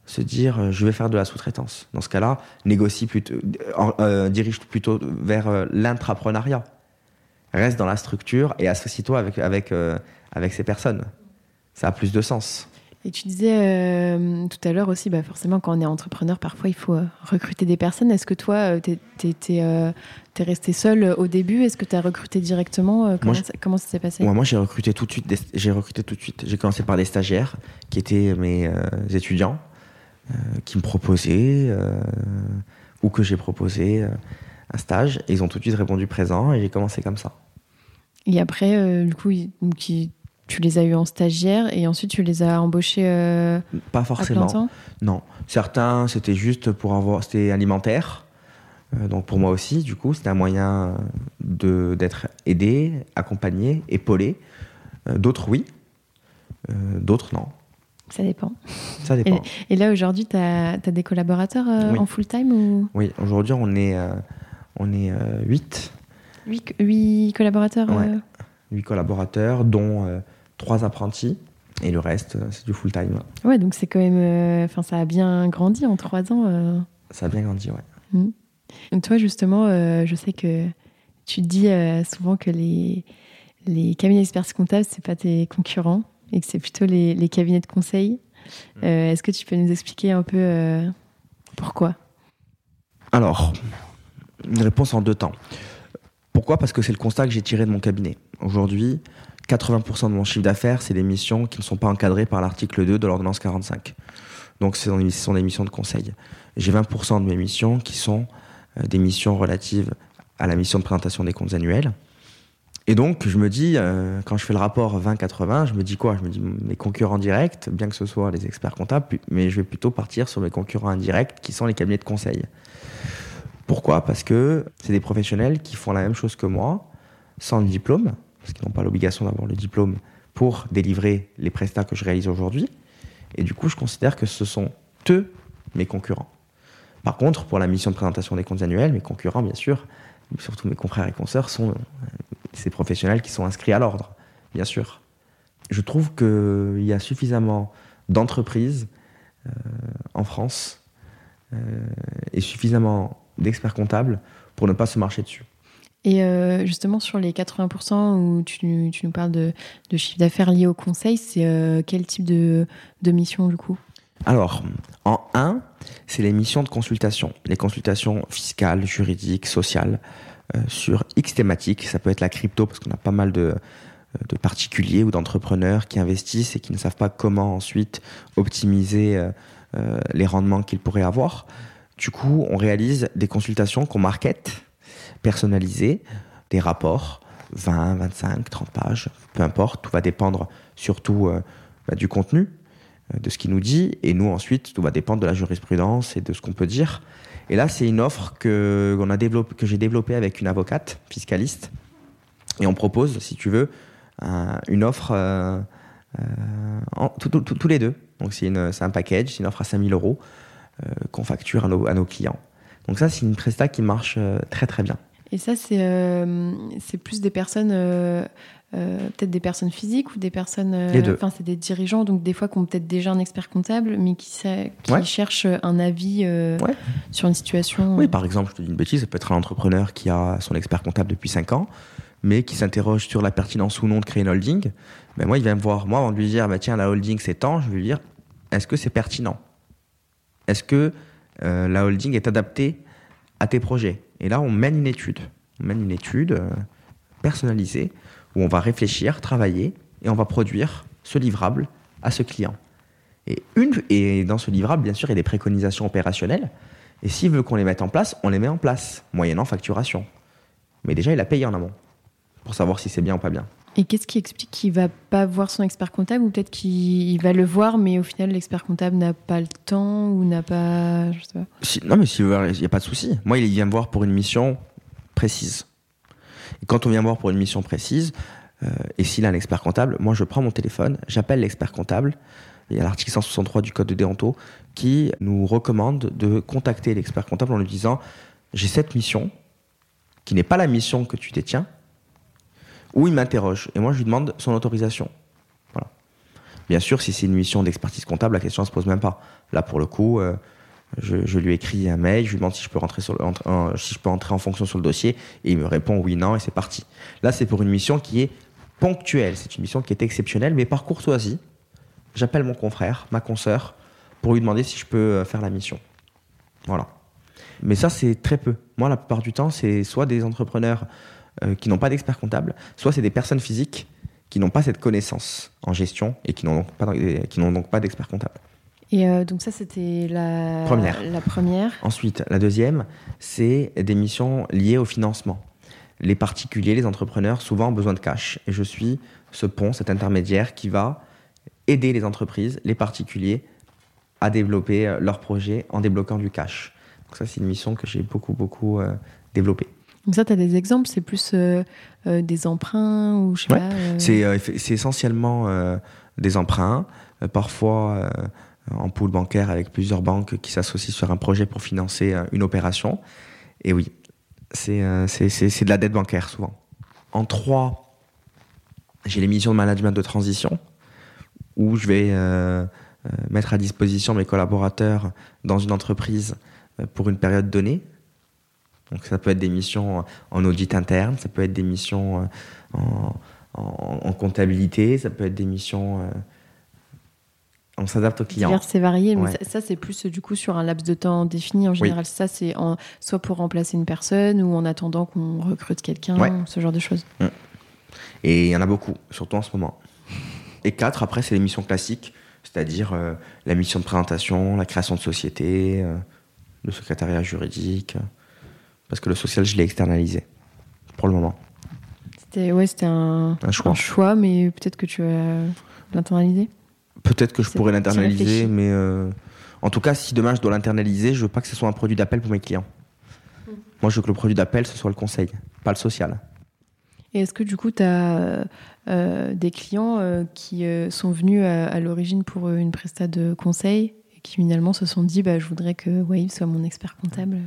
Speaker 2: se dire euh, je vais faire de la sous-traitance. Dans ce cas-là, négocie plutôt, euh, euh, dirige plutôt vers l'intrapreneuriat. Reste dans la structure et associe-toi avec, avec, avec ces personnes. Ça a plus de sens.
Speaker 1: Et tu disais tout à l'heure aussi, bah forcément, quand on est entrepreneur, parfois il faut recruter des personnes. Est-ce que toi, tu es, resté seul au début? Est-ce que tu as recruté directement comment, ça, comment, ça, s'est passé?
Speaker 2: Moi, moi j'ai recruté tout de suite. J'ai recruté tout de suite. J'ai commencé par des stagiaires qui étaient mes étudiants. Euh, qui me proposaient euh, ou que j'ai proposé euh, un stage. Et ils ont tout de suite répondu présent et j'ai commencé comme ça.
Speaker 1: Et après, du coup, tu les as eu en stagiaire et ensuite tu les as embauchés
Speaker 2: Pas forcément. non. Certains, c'était juste pour avoir. C'était alimentaire. donc pour moi aussi, du coup, c'était un moyen d'être aidé, accompagné, épaulé. D'autres, oui. D'autres, non.
Speaker 1: Ça dépend.
Speaker 2: Ça dépend.
Speaker 1: Et, là, aujourd'hui, tu as, des collaborateurs euh, en full-time ou...
Speaker 2: Oui, aujourd'hui, on est, euh, on est 8.
Speaker 1: Euh, 8, collaborateurs
Speaker 2: ouais. 8 collaborateurs, dont 3 apprentis. Et le reste, c'est du full-time.
Speaker 1: Ouais, donc c'est quand même. Enfin, ça a bien grandi en 3 ans.
Speaker 2: Ça a bien grandi, ouais.
Speaker 1: Mmh. toi, justement, je sais que tu dis souvent que les, les cabinets experts comptables, c'est pas tes concurrents et que c'est plutôt les, cabinets de conseil. Mm. Euh, est-ce que tu peux nous expliquer un peu euh, pourquoi?
Speaker 2: Alors, une réponse en deux temps. Pourquoi? Parce que c'est le constat que j'ai tiré de mon cabinet. Aujourd'hui, 80% de mon chiffre d'affaires, c'est des missions qui ne sont pas encadrées par l'article 2 de l'ordonnance 45. Donc, ce sont des missions de conseil. J'ai 20% de mes missions qui sont euh, des missions relatives à la mission de présentation des comptes annuels, et donc, je me dis, euh, quand je fais le rapport 20-80, je me dis quoi? Je me dis mes concurrents directs, bien que ce soit les experts comptables, mais je vais plutôt partir sur mes concurrents indirects qui sont les cabinets de conseil. Pourquoi? Parce que c'est des professionnels qui font la même chose que moi, sans le diplôme, parce qu'ils n'ont pas l'obligation d'avoir le diplôme pour délivrer les prestats que je réalise aujourd'hui. Et du coup, je considère que ce sont eux mes concurrents. Par contre, pour la mission de présentation des comptes annuels, mes concurrents, bien sûr, surtout mes confrères et consoeurs, sont ces professionnels qui sont inscrits à l'ordre, bien sûr. Je trouve qu'il y a suffisamment d'entreprises euh, en France euh, et suffisamment d'experts comptables pour ne pas se marcher dessus.
Speaker 1: Et euh, justement, sur les 80% où tu, tu nous parles de, de chiffre d'affaires lié au conseil, c'est quel type de, de mission du coup?
Speaker 2: Alors, en 1, c'est les missions de consultation, les consultations fiscales, juridiques, sociales, sur X thématiques. Ça peut être la crypto, parce qu'on a pas mal de, de particuliers ou d'entrepreneurs qui investissent et qui ne savent pas comment ensuite optimiser euh, euh, les rendements qu'ils pourraient avoir. Du coup, on réalise des consultations qu'on market, personnalisées, des rapports, 20, 25, 30 pages, peu importe, tout va dépendre surtout bah, du contenu. euh, de ce qu'il nous dit. Et nous, ensuite, tout va dépendre de la jurisprudence et de ce qu'on peut dire. Et là, c'est une offre que, j'ai développée avec une avocate fiscaliste. Et on propose, si tu veux, une offre euh, euh, tous les deux. Donc c'est, un package, c'est une offre à 5000 euros qu'on facture à nos, clients. Donc ça, c'est une presta qui marche très très bien.
Speaker 1: Et ça, c'est, plus des personnes euh, peut-être des personnes physiques ou des personnes.
Speaker 2: Euh,
Speaker 1: enfin, c'est des dirigeants, donc des fois qui ont peut-être déjà un expert comptable, mais qui, qui cherchent un avis euh, sur une situation.
Speaker 2: Oui, par exemple, je te dis une bêtise, ça peut être un entrepreneur qui a son expert comptable depuis 5 ans, mais qui s'interroge sur la pertinence ou non de créer une holding. Ben, moi, il vient me voir, moi, avant de lui dire, bah, tiens, la holding, c'est temps, je vais lui dire, est-ce que c'est pertinent? Est-ce que la holding est adaptée à tes projets? Et là, on mène une étude. On mène une étude personnalisée où on va réfléchir, travailler et on va produire ce livrable à ce client. Et, une, et dans ce livrable, bien sûr, il y a des préconisations opérationnelles. Et s'il veut qu'on les mette en place, on les met en place, moyennant facturation. Mais déjà, il a payé en amont pour savoir si c'est bien ou pas bien.
Speaker 1: Et qu'est-ce qui explique qu'il va pas voir son expert comptable ou peut-être qu'il va le voir, mais au final, l'expert comptable n'a pas le temps ou n'a pas. Je sais
Speaker 2: pas. non, mais s'il veut, il n'y a pas de souci. Moi, il vient me voir pour une mission précise. Quand on vient voir pour une mission précise, euh, et s'il a un expert comptable, moi je prends mon téléphone, j'appelle l'expert comptable. Il y a l'article 163 du code de déonto qui nous recommande de contacter l'expert comptable en lui disant j'ai cette mission qui n'est pas la mission que tu détiens, ou il m'interroge et moi je lui demande son autorisation. Voilà. Bien sûr, si c'est une mission d'expertise comptable, la question ne se pose même pas. Là, pour le coup, euh, je, lui écris un mail, je lui demande si je peux entrer en fonction sur le dossier, et il me répond oui, non, et c'est parti. Là, c'est pour une mission qui est ponctuelle, c'est une mission qui est exceptionnelle, mais par courtoisie, j'appelle mon confrère, ma consoeur, pour lui demander si je peux euh, faire la mission. Voilà. Mais ça, c'est très peu. Moi, la plupart du temps, c'est soit des entrepreneurs euh, qui n'ont pas d'expert comptable, soit c'est des personnes physiques qui n'ont pas cette connaissance en gestion et qui n'ont donc pas d'expert comptable.
Speaker 1: Et euh, donc ça, c'était la
Speaker 2: première.
Speaker 1: la première.
Speaker 2: Ensuite, la deuxième, c'est des missions liées au financement. Les particuliers, les entrepreneurs, souvent ont besoin de cash. Et je suis ce pont, cet intermédiaire qui va aider les entreprises, les particuliers, à développer euh, leurs projets en débloquant du cash. Donc ça, c'est une mission que j'ai beaucoup, beaucoup euh, développée.
Speaker 1: Donc ça, tu as des exemples? C'est plus des emprunts ou je sais pas
Speaker 2: C'est essentiellement des emprunts. parfois en pool bancaire avec plusieurs banques qui s'associent sur un projet pour financer euh, une opération. Et oui, euh, c'est de la dette bancaire souvent. En trois, j'ai les missions de management de transition où je vais euh, mettre à disposition mes collaborateurs dans une entreprise pour une période donnée. Donc ça peut être des missions en audit interne, ça peut être des missions en, en comptabilité, ça peut être des missions on s'adapte au client.
Speaker 1: C'est varié, mais ça, c'est plus du coup sur un laps de temps défini. En général, ça c'est soit pour remplacer une personne ou en attendant qu'on recrute quelqu'un, ce genre de choses. Mm.
Speaker 2: Et il y en a beaucoup, surtout en ce moment. Et quatre, après, c'est les missions classiques, c'est-à-dire euh, la mission de présentation, la création de société, euh, le secrétariat juridique, parce que le social, je l'ai externalisé pour le moment.
Speaker 1: C'était ouais, un, un, choix. un choix, mais peut-être que tu vas l'internaliser
Speaker 2: Peut-être que je pourrais l'internaliser, mais euh, en tout cas, si demain je dois l'internaliser, je veux pas que ce soit un produit d'appel pour mes clients. Hmm. Moi, je veux que le produit d'appel, ce soit le conseil, pas le social.
Speaker 1: Et est-ce que du coup, tu as euh, des clients euh, qui sont venus à, l'origine pour une prestat de conseil et qui finalement se sont dit bah, je voudrais que Wave soit mon expert comptable?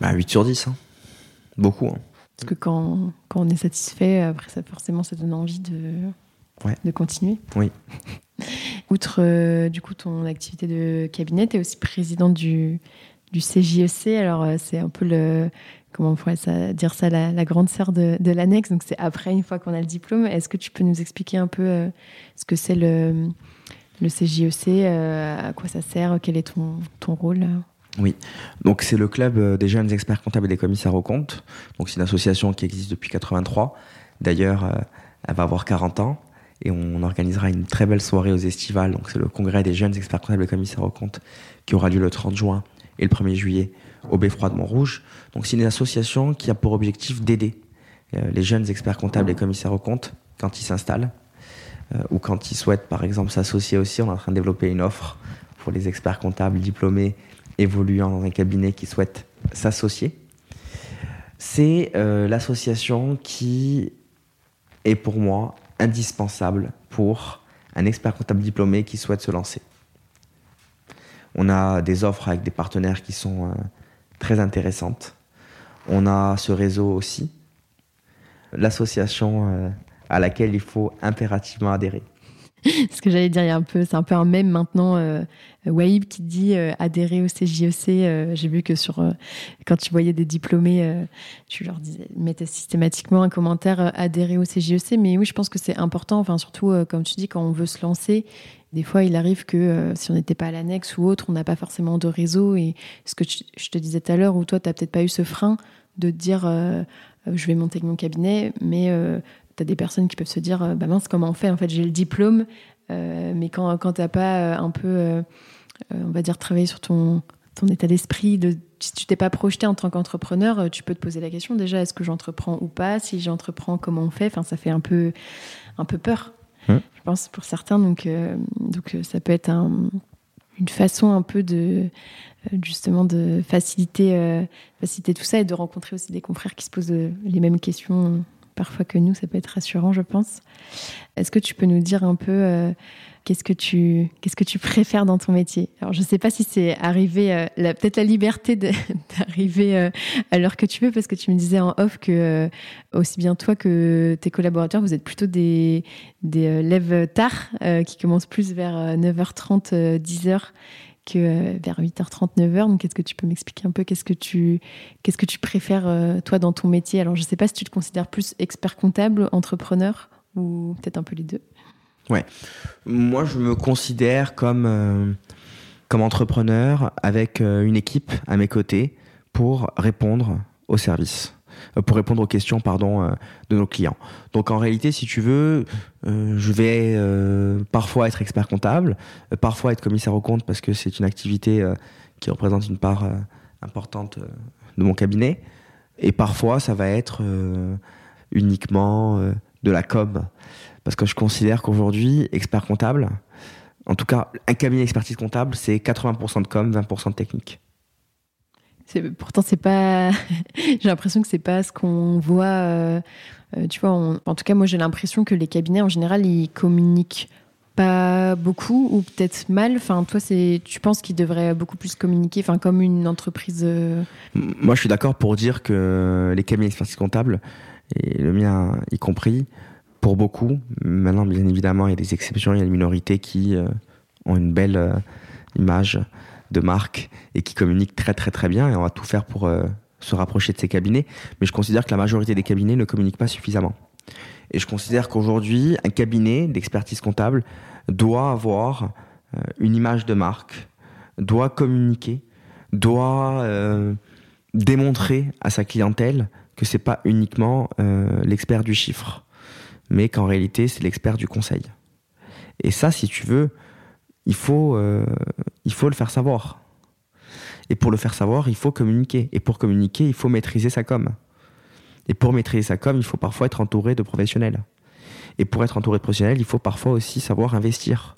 Speaker 2: Bah, 8 sur 10. Hein. Beaucoup. Hein.
Speaker 1: Parce que quand, quand, on est satisfait, après, ça, forcément, ça donne envie de, de continuer.
Speaker 2: Oui. [LAUGHS]
Speaker 1: Outre euh, du coup ton activité de cabinet, tu es aussi présidente du, du CJEC. E Alors euh, c'est un peu le comment on pourrait ça, dire ça la, grande sœur de, de l'annexe. Donc c'est après une fois qu'on a le diplôme. Est-ce que tu peux nous expliquer un peu euh, ce que c'est le le CJEC, e à quoi ça sert, quel est ton, ton rôle
Speaker 2: oui, donc c'est le club des jeunes experts comptables et des commissaires aux comptes. Donc c'est une association qui existe depuis 83. D'ailleurs, elle va avoir 40 ans et on organisera une très belle soirée aux estivales. Donc c'est le congrès des jeunes experts comptables et commissaires aux comptes qui aura lieu le 30 juin et le 1er juillet au Beffroi de Montrouge. Donc c'est une association qui a pour objectif d'aider euh, les jeunes experts comptables et commissaires aux comptes quand ils s'installent ou quand ils souhaitent, par exemple, s'associer aussi. On est en train de développer une offre pour les experts comptables diplômés évoluant dans un cabinet qui souhaitent s'associer. C'est l'association qui est pour moi indispensable pour un expert comptable diplômé qui souhaite se lancer. On a des offres avec des partenaires qui sont euh, très intéressantes. On a ce réseau aussi, l'association euh, à laquelle il faut impérativement adhérer. [LAUGHS]
Speaker 1: Ce que j'allais dire, y a un peu, c'est un peu un même maintenant. Euh, Waïb qui dit euh, adhérer au CJEC. E j'ai vu que sur quand tu voyais des diplômés, tu leur disais, mettais systématiquement un commentaire adhérer au CJEC. E Mais oui, je pense que c'est important. Enfin, surtout comme tu dis, quand on veut se lancer, des fois, il arrive que euh, si on n'était pas à l'annexe ou autre, on n'a pas forcément de réseau. Et ce que je te disais tout à l'heure, où toi, tu n'as peut-être pas eu ce frein de dire euh, euh, je vais monter mon cabinet, mais tu as des personnes qui peuvent se dire bah mince, comment on fait? En fait, j'ai le diplôme, mais quand, quand tu n'as pas un peu, on va dire, travaillé sur ton, ton état d'esprit, de, si tu t'es pas projeté en tant qu'entrepreneur, tu peux te poser la question déjà est-ce que j'entreprends ou pas? Si j'entreprends, comment on fait? Enfin, ça fait un peu, un peu peur. Hum. je pense, pour certains. Donc, euh, donc euh, ça peut être une façon un peu de euh, justement de faciliter, faciliter tout ça et de rencontrer aussi des confrères qui se posent les mêmes questions parfois que nous. Ça peut être rassurant, je pense. Est-ce que tu peux nous dire un peu Qu'est-ce que tu qu'est-ce que tu préfères dans ton métier? Alors je sais pas si c'est arrivé euh, peut-être la liberté [LAUGHS] d'arriver euh, à l'heure que tu veux parce que tu me disais en off que euh, aussi bien toi que tes collaborateurs vous êtes plutôt des des lèves tard qui commencent plus vers 9h30 10h que vers 8h30 9h donc est-ce que tu peux m'expliquer un peu qu'est-ce que tu qu'est-ce que tu préfères toi dans ton métier? Alors je sais pas si tu te considères plus expert comptable, entrepreneur ou peut-être un peu les deux.
Speaker 2: Ouais. Moi, je me considère comme, euh, comme entrepreneur avec euh, une équipe à mes côtés pour répondre aux services, euh, pour répondre aux questions pardon, de nos clients. Donc en réalité, si tu veux, je vais parfois être expert comptable, parfois être commissaire au compte parce que c'est une activité qui représente une part importante de mon cabinet, et parfois ça va être uniquement de la com parce que je considère qu'aujourd'hui, expert comptable, en tout cas, un cabinet d'expertise comptable, c'est 80% de com, 20% de technique.
Speaker 1: Pourtant, c'est pas. [LAUGHS] j'ai l'impression que c'est pas ce qu'on voit. Euh, euh, tu vois, en tout cas, moi, j'ai l'impression que les cabinets, en général, ils communiquent pas beaucoup ou peut-être mal. Enfin, toi, c'est, tu penses qu'ils devraient beaucoup plus communiquer, enfin, comme une entreprise. Euh,
Speaker 2: moi, je suis d'accord pour dire que les cabinets d'expertise comptable, et le mien y compris, pour beaucoup. Maintenant, bien évidemment, il y a des exceptions, il y a des minorités qui ont une belle image de marque et qui communiquent très très très bien et on va tout faire pour euh, se rapprocher de ces cabinets. Mais je considère que la majorité des cabinets ne communiquent pas suffisamment. Et je considère qu'aujourd'hui, un cabinet d'expertise comptable doit avoir une image de marque, doit communiquer, doit démontrer à sa clientèle que c'est pas uniquement l'expert du chiffre mais qu'en réalité, c'est l'expert du conseil. Et ça, si tu veux, il faut, euh, il faut le faire savoir. Et pour le faire savoir, il faut communiquer. Et pour communiquer, il faut maîtriser sa com. Et pour maîtriser sa com, il faut parfois être entouré de professionnels. Et pour être entouré de professionnels, il faut parfois aussi savoir investir.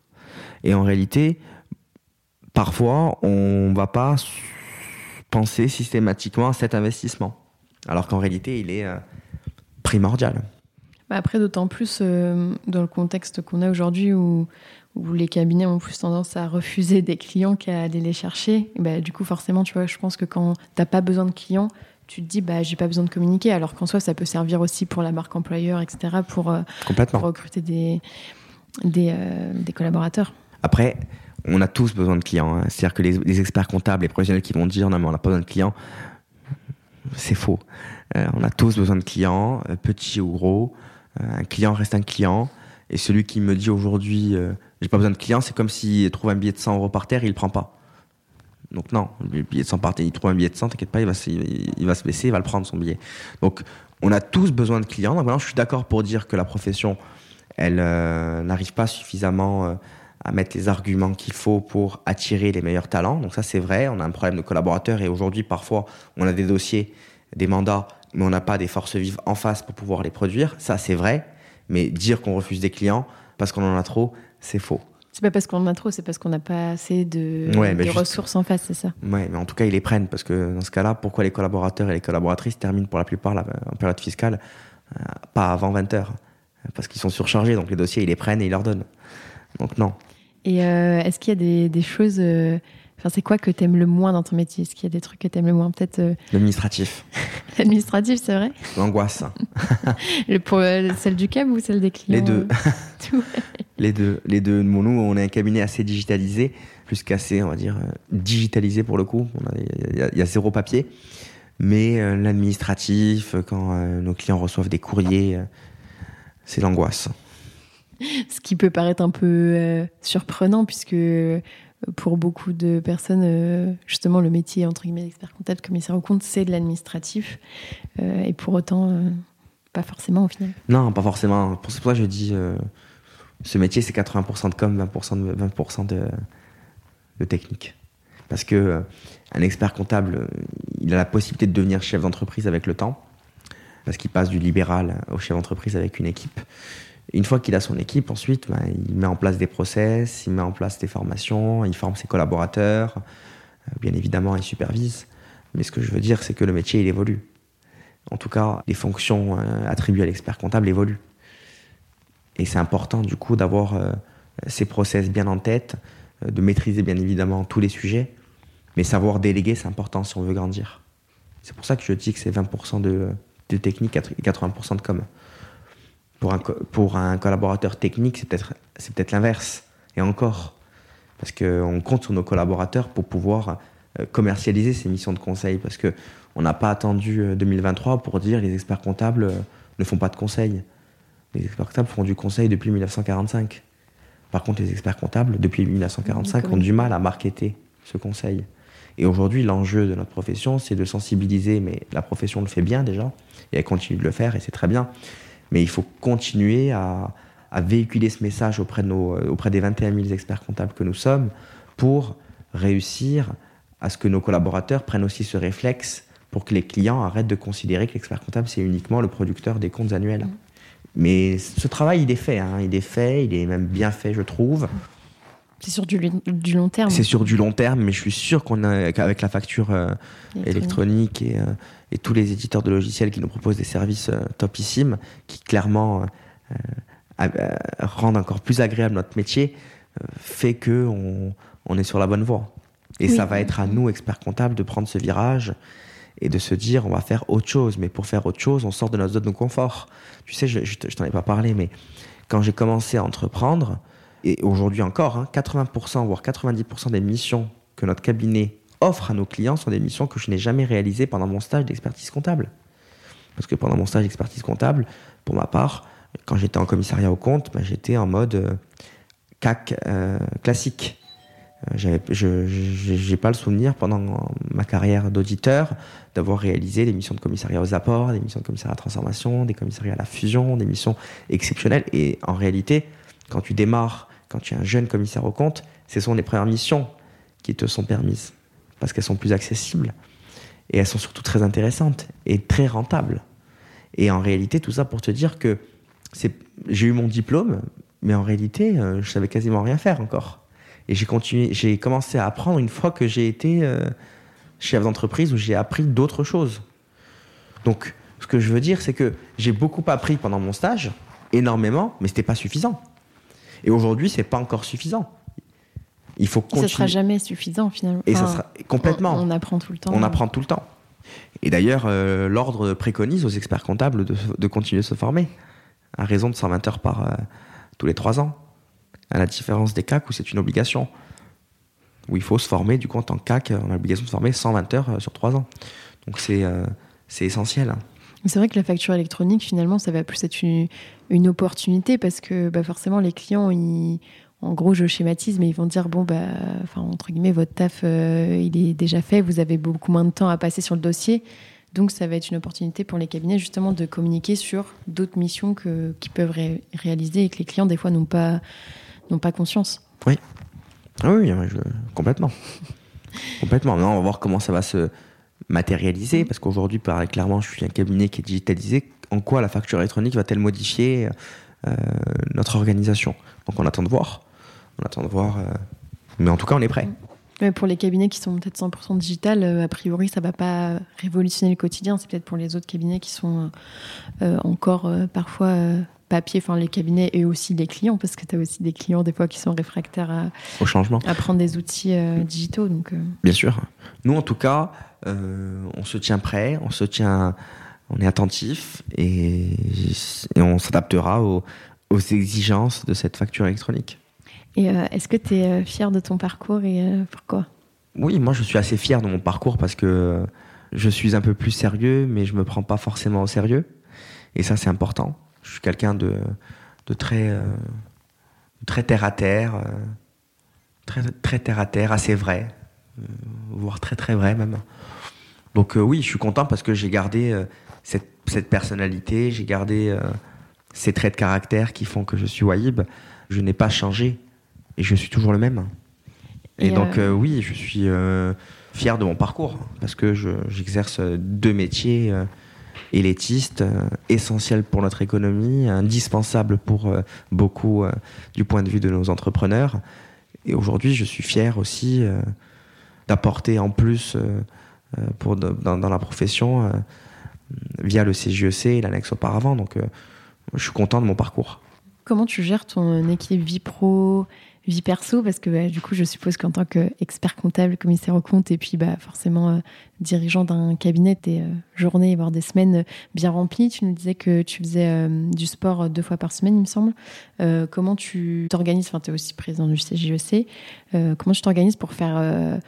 Speaker 2: Et en réalité, parfois, on ne va pas penser systématiquement à cet investissement. Alors qu'en réalité, il est euh, primordial.
Speaker 1: Bah, après, d'autant plus euh, dans le contexte qu'on a aujourd'hui où, où, les cabinets ont plus tendance à refuser des clients qu'à aller les chercher. bah, du coup, forcément, tu vois, je pense que quand tu n'as pas besoin de clients, tu te dis, bah, j'ai pas besoin de communiquer, alors qu'en soi, ça peut servir aussi pour la marque employeur, etc., pour, euh, recruter des, des, euh, des, collaborateurs.
Speaker 2: Après, on a tous besoin de clients. Hein. C'est-à-dire que les, les, experts comptables, les professionnels qui vont dire, non, mais on n'a pas besoin de clients, c'est faux. on a tous besoin de clients, petits ou gros. Euh, un client reste un client. Et celui qui me dit aujourd'hui, euh, j'ai pas besoin de client, c'est comme s'il trouve un billet de 100 euros par terre, il le prend pas. Donc non, le billet de 100 par terre, il trouve un billet de 100, t'inquiète pas, il va, se, il va se baisser, il va le prendre son billet. Donc on a tous besoin de clients. Donc maintenant, je suis d'accord pour dire que la profession, elle euh, n'arrive pas suffisamment à mettre les arguments qu'il faut pour attirer les meilleurs talents. Donc ça, c'est vrai. On a un problème de collaborateurs et aujourd'hui, parfois, on a des dossiers, des mandats mais on n'a pas des forces vives en face pour pouvoir les produire. Ça, c'est vrai. Mais dire qu'on refuse des clients, parce qu'on en a trop, c'est faux.
Speaker 1: C'est pas parce qu'on en a trop, c'est parce qu'on n'a pas assez de, ressources en face, c'est ça
Speaker 2: Ouais, mais en tout cas, ils les prennent parce que dans ce cas-là, pourquoi les collaborateurs et les collaboratrices terminent pour la plupart en période fiscale euh, pas avant 20 heures? Parce qu'ils sont surchargés, donc les dossiers, ils les prennent et ils leur donnent. Donc non.
Speaker 1: Et euh, est-ce qu'il y a des, choses. Euh, enfin, c'est quoi que tu aimes le moins dans ton métier? Est-ce qu'il y a des trucs que tu aimes le moins? Peut-être. [LAUGHS]
Speaker 2: L'administratif. [LAUGHS]
Speaker 1: L'administratif, c'est vrai?
Speaker 2: L'angoisse. [LAUGHS]
Speaker 1: pour celle du cab ou celle des clients?
Speaker 2: Les deux. les deux. Les deux. Nous, on est un cabinet assez digitalisé, plus qu'assez, on va dire, digitalisé pour le coup. Il y, y, a zéro papier. Mais euh, l'administratif, quand euh, nos clients reçoivent des courriers, euh, c'est l'angoisse.
Speaker 1: Ce qui peut paraître un peu surprenant, puisque pour beaucoup de personnes, justement, le métier entre guillemets d'expert comptable, commissaire au compte, c'est de l'administratif. et pour autant, pas forcément au final.
Speaker 2: Non, pas forcément. Pour ça, je dis, ce métier, c'est 80% de com, 20% de, 20 de, de technique. Parce que un expert comptable, il a la possibilité de devenir chef d'entreprise avec le temps, parce qu'il passe du libéral au chef d'entreprise avec une équipe. Une fois qu'il a son équipe, ensuite, ben, il met en place des process, il met en place des formations, il forme ses collaborateurs, euh, bien évidemment, il supervise. Mais ce que je veux dire, c'est que le métier, il évolue. En tout cas, les fonctions euh, attribuées à l'expert comptable évoluent. Et c'est important, du coup, d'avoir euh, ces process bien en tête, de maîtriser bien évidemment tous les sujets, mais savoir déléguer, c'est important si on veut grandir. C'est pour ça que je dis que c'est 20% de, de, technique et 80% de com. Pour un, pour un collaborateur technique, c'est peut-être peut l'inverse. Et encore. Parce qu'on compte sur nos collaborateurs pour pouvoir euh, commercialiser ces missions de conseil. Parce qu'on n'a pas attendu 2023 euh, pour dire les experts comptables euh, ne font pas de conseil. Les experts comptables font du conseil depuis 1945. Par contre, les experts comptables, depuis 1945, ont du mal à marketer ce conseil. Et aujourd'hui, l'enjeu de notre profession, c'est de sensibiliser, mais la profession le fait bien déjà, et elle continue de le faire, et c'est très bien. Mais il faut continuer à, véhiculer ce message auprès, de nos, euh, auprès des 21 000 experts comptables que nous sommes pour réussir à ce que nos collaborateurs prennent aussi ce réflexe pour que les clients arrêtent de considérer que l'expert comptable, c'est uniquement le producteur des comptes annuels. Mmh. Mais ce travail, il est fait, hein. il est fait, il est même bien fait, je trouve.
Speaker 1: C'est sur du, long terme.
Speaker 2: C'est sur du long terme, mais je suis sûr qu'on a, qu'avec la facture euh, électronique euh, et, tous les éditeurs de logiciels qui nous proposent des services euh, topissimes, qui clairement rendent encore plus agréable notre métier, fait que on, est sur la bonne voie. Et ça va être à nous, experts comptables, de prendre ce virage et de se dire on va faire autre chose. Mais pour faire autre chose, on sort de notre zone de confort. Tu sais, je, je t'en ai pas parlé, mais quand j'ai commencé à entreprendre, et aujourd'hui encore, 80% hein, voire 90% des missions que notre cabinet offre à nos clients sont des missions que je n'ai jamais réalisées pendant mon stage d'expertise comptable. Parce que pendant mon stage d'expertise comptable, pour ma part, quand j'étais en commissariat au compte, ben, j'étais en mode euh, CAC euh, classique. Euh, je n'ai pas le souvenir pendant ma carrière d'auditeur d'avoir réalisé des missions de commissariat aux apports, des missions de commissariat à la transformation, des commissariats à la fusion, des missions exceptionnelles. Et en réalité, quand tu démarres quand tu es un jeune commissaire au compte, ce sont les premières missions qui te sont permises, parce qu'elles sont plus accessibles, et elles sont surtout très intéressantes et très rentables. Et en réalité, tout ça pour te dire que j'ai eu mon diplôme, mais en réalité, euh, je savais quasiment rien faire encore. Et j'ai continué, j'ai commencé à apprendre une fois que j'ai été euh, chef d'entreprise où j'ai appris d'autres choses. Donc, ce que je veux dire, c'est que j'ai beaucoup appris pendant mon stage, énormément, mais c'était pas suffisant. Et aujourd'hui, c'est pas encore suffisant. Il faut continuer.
Speaker 1: Ça sera jamais suffisant finalement.
Speaker 2: Et ça sera complètement.
Speaker 1: On, apprend tout le temps.
Speaker 2: On apprend tout le temps. Et d'ailleurs, euh, l'ordre préconise aux experts comptables de, continuer de se former à raison de 120 heures par euh, tous les 3 ans. À la différence des CAC où c'est une obligation. Où il faut se former, du coup, en tant que CAC, on a l'obligation de se former 120 heures euh, sur 3 ans. Donc c'est c'est essentiel.
Speaker 1: C'est vrai que la facture électronique, finalement, ça va plus être une, une opportunité parce que bah, forcément, les clients, ils, en gros, je schématise, mais ils vont dire bon, bah, enfin, entre guillemets, votre taf, euh, il est déjà fait, vous avez beaucoup moins de temps à passer sur le dossier. Donc, ça va être une opportunité pour les cabinets, justement, de communiquer sur d'autres missions qu'ils peuvent réaliser et que les clients, des fois, n'ont pas, pas conscience.
Speaker 2: Oui. Ah oui, complètement. complètement. on va voir comment ça va se matérialiser, parce qu'aujourd'hui, clairement, je suis un cabinet qui est digitalisé en quoi la facture électronique va-t-elle modifier notre organisation? Donc on attend de voir. On attend de voir. mais en tout cas, on est prêt.
Speaker 1: pour les cabinets qui sont peut-être 100% digital, a priori, ça va pas révolutionner le quotidien. C'est peut-être pour les autres cabinets qui sont encore parfois papier, enfin les cabinets et aussi les clients, parce que tu as aussi des clients des fois qui sont réfractaires à,
Speaker 2: au changement,
Speaker 1: à prendre des outils euh, digitaux. Donc, euh.
Speaker 2: Bien sûr. Nous, en tout cas, euh, on se tient prêt, on se tient, on est attentif et, on s'adaptera aux, exigences de cette facture électronique.
Speaker 1: Et est-ce que tu es fier de ton parcours et pourquoi?
Speaker 2: Oui, moi je suis assez fier de mon parcours parce que je suis un peu plus sérieux, mais je me prends pas forcément au sérieux. Et ça, c'est important. Je suis quelqu'un de, de très, euh, très terre à terre, euh, très, très terre à terre, assez vrai, euh, voire très très vrai même. Donc oui, je suis content parce que j'ai gardé cette, cette, personnalité, j'ai gardé ces traits de caractère qui font que je suis Wahib. Je n'ai pas changé et je suis toujours le même. Et, donc oui, je suis fier de mon parcours parce que j'exerce deux métiers élétiste, euh, essentiel pour notre économie, indispensable pour euh, beaucoup euh, du point de vue de nos entrepreneurs. Et aujourd'hui, je suis fier aussi d'apporter en plus pour, dans, dans, la profession via le CJEC e et l'annexe auparavant. Donc, je suis content de mon parcours.
Speaker 1: Comment tu gères ton équipe vie pro, vie perso Parce que du coup, je suppose qu'en tant qu'expert comptable, commissaire au compte, et puis bah, forcément euh, dirigeant d'un cabinet, tes euh, journées, voire des semaines euh, bien remplies. Tu nous disais que tu faisais du sport deux fois par semaine, il me semble. comment tu t'organises Enfin, tu es aussi président du CJEC. E comment tu t'organises pour faire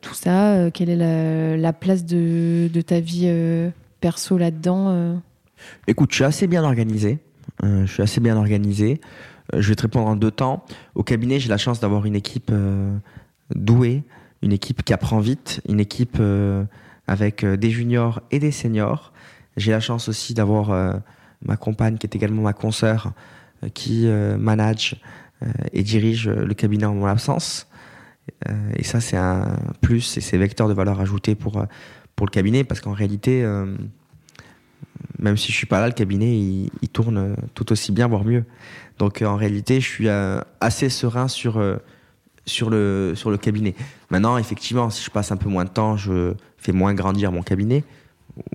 Speaker 1: tout ça Quelle est la, place de, de, ta vie perso là-dedans
Speaker 2: Écoute, je suis assez bien organisé. je suis assez bien organisé. Euh, je vais te répondre en deux temps. Au cabinet, j'ai la chance d'avoir une équipe euh, douée, une équipe qui apprend vite, une équipe euh, avec des juniors et des seniors. J'ai la chance aussi d'avoir ma compagne qui est également ma consoeur qui manage et dirige le cabinet en mon absence. et ça, c'est un plus et c'est vecteur de valeur ajoutée pour, pour le cabinet parce qu'en réalité, même si je suis pas là, le cabinet, il, tourne tout aussi bien, voire mieux. Donc en réalité, je suis euh, assez serein sur, euh, sur, le, sur le cabinet. Maintenant, effectivement, si je passe un peu moins de temps, je fais moins grandir mon cabinet.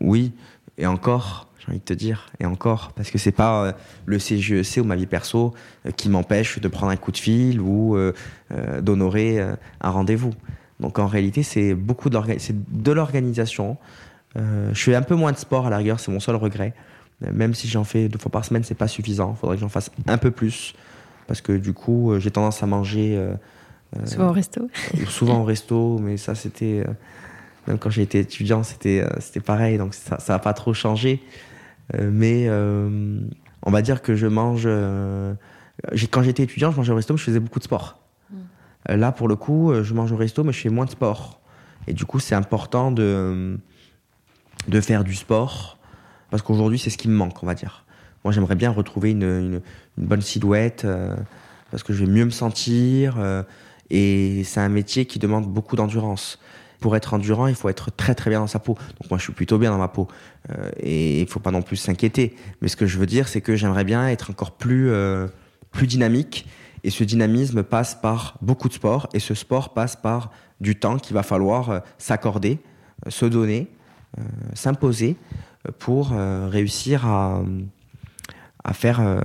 Speaker 2: Oui, et encore, j'ai envie de te dire, et encore, parce que c'est pas euh, le CGEC e ou ma vie perso qui m'empêche de prendre un coup de fil ou d'honorer un rendez-vous. Donc en réalité, c'est beaucoup de l'organisation. je fais un peu moins de sport à la rigueur, c'est mon seul regret. Même si j'en fais deux fois par semaine, c'est pas suffisant. Il faudrait que j'en fasse un peu plus. Parce que du coup, euh, j'ai tendance à manger. Euh,
Speaker 1: euh, souvent au resto. [LAUGHS]
Speaker 2: souvent au resto, mais ça, c'était. même quand j'étais étudiant, c'était c'était pareil. Donc ça n'a pas trop changé. mais on va dire que je mange. quand j'étais étudiant, je mangeais au resto, mais je faisais beaucoup de sport. Hmm. Là, pour le coup, je mange au resto, mais je fais moins de sport. Et du coup, c'est important de, de faire du sport parce qu'aujourd'hui, c'est ce qui me manque, on va dire. Moi, j'aimerais bien retrouver une, bonne silhouette, euh, parce que je vais mieux me sentir. Euh, et c'est un métier qui demande beaucoup d'endurance. Pour être endurant, il faut être très très bien dans sa peau. Donc moi, je suis plutôt bien dans ma peau. Euh, et il faut pas non plus s'inquiéter. Mais ce que je veux dire, c'est que j'aimerais bien être encore plus, plus dynamique. Et ce dynamisme passe par beaucoup de sport. Et ce sport passe par du temps qu'il va falloir s'accorder, se donner, s'imposer pour euh, réussir à, faire euh,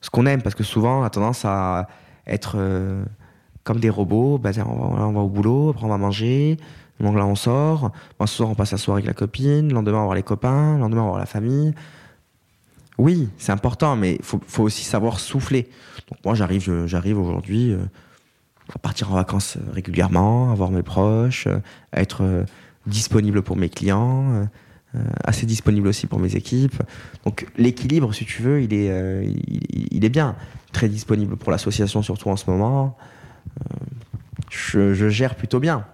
Speaker 2: ce qu'on aime. Parce que souvent, on a tendance à être euh, comme des robots. Bah, on, va, au boulot, après on va manger. Donc là, on sort. ce soir, on passe la soirée avec la copine. Le lendemain, on va voir les copains. Le lendemain, on va voir la famille. Oui, c'est important, mais il faut, aussi savoir souffler. Donc moi, j'arrive, j'arrive aujourd'hui à partir en vacances régulièrement, à voir mes proches, à être disponible pour mes clients, assez disponible aussi pour mes équipes. Donc l'équilibre, si tu veux, il est, euh, il, est bien. Très disponible pour l'association, surtout en ce moment. Euh, je, gère plutôt bien.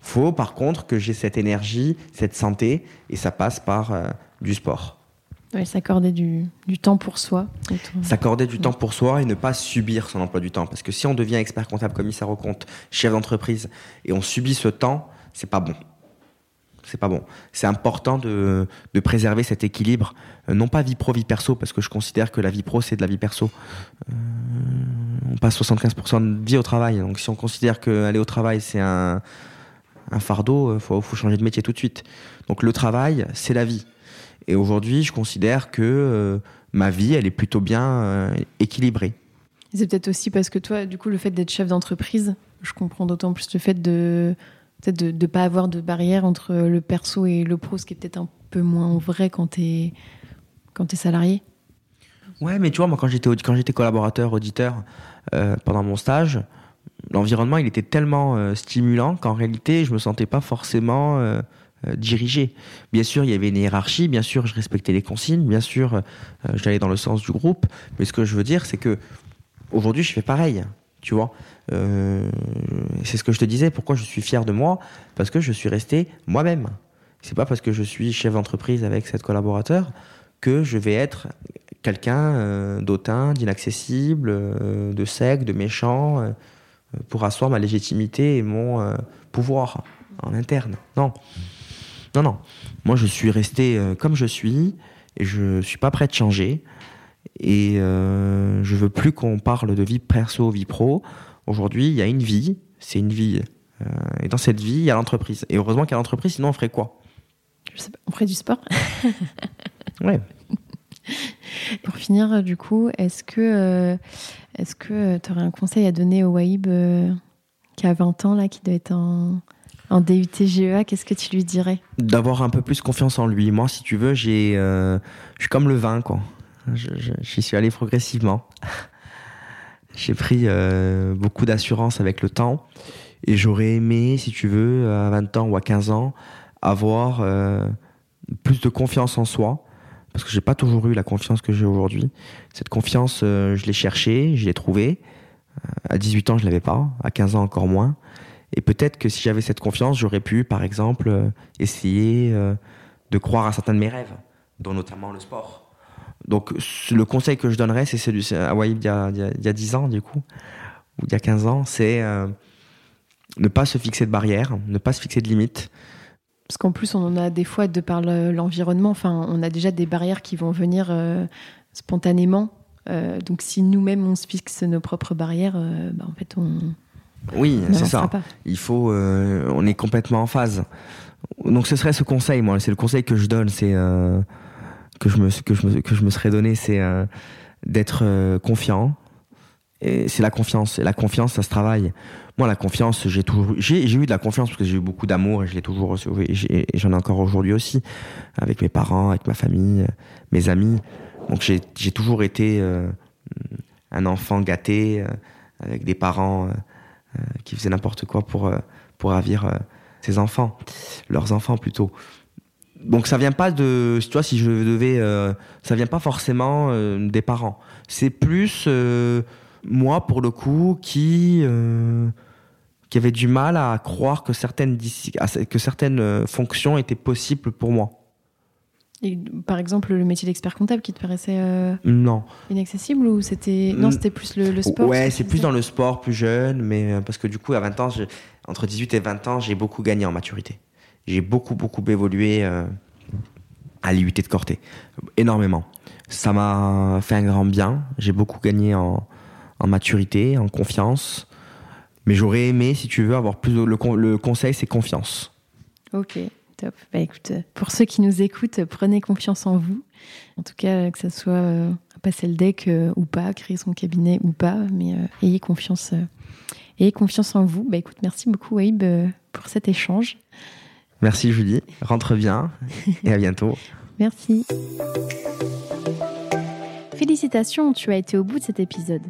Speaker 2: Faut par contre que j'ai cette énergie, cette santé, et ça passe par du sport.
Speaker 1: Oui, s'accorder du, du, temps pour soi.
Speaker 2: S'accorder du temps pour soi et ne pas subir son emploi du temps. Parce que si on devient expert comptable, commissaire au compte, chef d'entreprise, et on subit ce temps, c'est pas bon C'est pas bon. C'est important de, de, préserver cet équilibre, euh, non pas vie pro, vie perso, parce que je considère que la vie pro, c'est de la vie perso. Euh, on passe 75% de vie au travail. Donc si on considère qu'aller au travail, c'est un, un fardeau, il faut, faut, changer de métier tout de suite. Donc le travail, c'est la vie. Et aujourd'hui, je considère que euh, ma vie, elle est plutôt bien euh, équilibrée.
Speaker 1: C'est peut-être aussi parce que toi, du coup, le fait d'être chef d'entreprise, je comprends d'autant plus le fait de peut-être de ne pas avoir de barrière entre le perso et le pro, ce qui est peut-être un peu moins vrai quand tu es, quand es salarié.
Speaker 2: Ouais, mais tu vois, moi, quand j'étais, collaborateur, auditeur, euh, pendant mon stage, l'environnement, il était tellement euh, stimulant qu'en réalité, je me sentais pas forcément euh, euh, dirigé. Bien sûr, il y avait une hiérarchie, bien sûr, je respectais les consignes, bien sûr, j'allais dans le sens du groupe, mais ce que je veux dire, c'est que aujourd'hui, je fais pareil, tu vois. Euh, c'est ce que je te disais, pourquoi je suis fier de moi? Parce que je suis resté moi-même. C'est pas parce que je suis chef d'entreprise avec cette collaborateur que je vais être quelqu'un euh, d'autant, d'inaccessible, euh, de sec, de méchant, pour asseoir ma légitimité et mon pouvoir en interne. Non. Non, non. Moi, je suis resté comme je suis et je suis pas prêt de changer. Et je veux plus qu'on parle de vie perso, vie pro. Aujourd'hui, il y a une vie, c'est une vie. et dans cette vie, il y a l'entreprise. Et heureusement qu'il y a l'entreprise, sinon on ferait quoi?
Speaker 1: Je sais pas, on ferait du sport? [LAUGHS]
Speaker 2: Ouais. [LAUGHS]
Speaker 1: Pour finir, du coup, est-ce que euh, est-ce que tu aurais un conseil à donner au Waïb euh, qui a 20 ans, là, qui doit être en, en DUT GEA Qu'est-ce que tu lui dirais?
Speaker 2: D'avoir un peu plus confiance en lui. Moi, si tu veux, j'ai, euh, je suis comme le vin, quoi. J'y suis allé progressivement. [LAUGHS] j'ai pris euh, beaucoup d'assurance avec le temps. Et j'aurais aimé, si tu veux, à 20 ans ou à 15 ans, avoir euh, plus de confiance en soi parce que j'ai pas toujours eu la confiance que j'ai aujourd'hui. Cette confiance, euh, je l'ai cherchée, je l'ai trouvée. À 18 ans, je l'avais pas, à 15 ans encore moins. Et peut-être que si j'avais cette confiance, j'aurais pu, par exemple, essayer de croire à certains de mes rêves, dont notamment le sport. Donc le conseil que je donnerais, c'est celui à Waïb il, y a, il, y a, il y a 10 ans, du coup, ou il y a 15 ans, c'est euh, ne pas se fixer de barrières, ne pas se fixer de limites.
Speaker 1: Parce qu'en plus, on en a des fois, de par l'environnement, enfin, on a déjà des barrières qui vont venir euh, spontanément. Euh, donc, si nous-mêmes, on se fixe nos propres barrières, bah, en fait, on.
Speaker 2: Oui, c'est ça.
Speaker 1: pas.
Speaker 2: Il faut, on est complètement en phase. Donc, ce serait ce conseil, moi, c'est le conseil que je donne, c'est que je me, que je que je me serais donné, c'est euh, d'être euh, confiant. Et c'est la confiance. Et la confiance, ça se travaille. Moi, la confiance, j'ai toujours, j'ai, eu de la confiance parce que j'ai eu beaucoup d'amour et je l'ai toujours reçu. Et, j'en ai encore aujourd'hui aussi, avec mes parents, avec ma famille, mes amis. Donc, j'ai, toujours été euh, un enfant gâté, avec des parents qui faisaient n'importe quoi pour, pour ravir ses enfants, leurs enfants plutôt. Donc ça vient pas de, tu vois, si je devais, euh, ça vient pas forcément euh, des parents. C'est plus euh, moi pour le coup qui qui avait du mal à croire que certaines que certaines fonctions étaient possibles pour moi.
Speaker 1: Et, par exemple, le métier d'expert comptable qui te paraissait
Speaker 2: Non.
Speaker 1: inaccessible ou c'était. Non,
Speaker 2: Mm.
Speaker 1: c'était plus le, le sport
Speaker 2: Ouais, c'est plus dans le sport, plus jeune, mais parce que du coup, à 20 ans, entre 18 et 20 ans, j'ai beaucoup gagné en maturité. J'ai beaucoup, beaucoup évolué euh, à l'IUT de Corté. Énormément. Ça m'a fait un grand bien. J'ai beaucoup gagné en, maturité, en confiance. Mais j'aurais aimé, si tu veux, avoir plus de, le, con- le conseil, c'est confiance.
Speaker 1: Ok, top. Bah écoute, pour ceux qui nous écoutent, prenez confiance en vous. En tout cas, que ça soit euh, passer le deck euh, ou pas, créer son cabinet ou pas, mais ayez confiance, ayez confiance en vous. Bah écoute, merci beaucoup euh, pour cet échange.
Speaker 2: Merci Julie, rentre bien et à bientôt. [LAUGHS]
Speaker 1: Merci. Félicitations, tu as été au bout de cet épisode.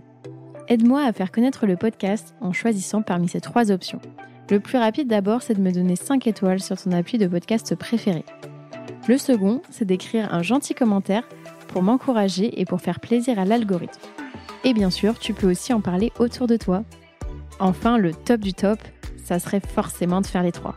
Speaker 1: Aide-moi à faire connaître le podcast en choisissant parmi ces trois options. Le plus rapide d'abord, c'est de me donner 5 étoiles sur ton appui de podcast préféré. Le second, c'est d'écrire un gentil commentaire pour m'encourager et pour faire plaisir à l'algorithme. Et bien sûr, tu peux aussi en parler autour de toi. Enfin, le top du top, ça serait forcément de faire les trois.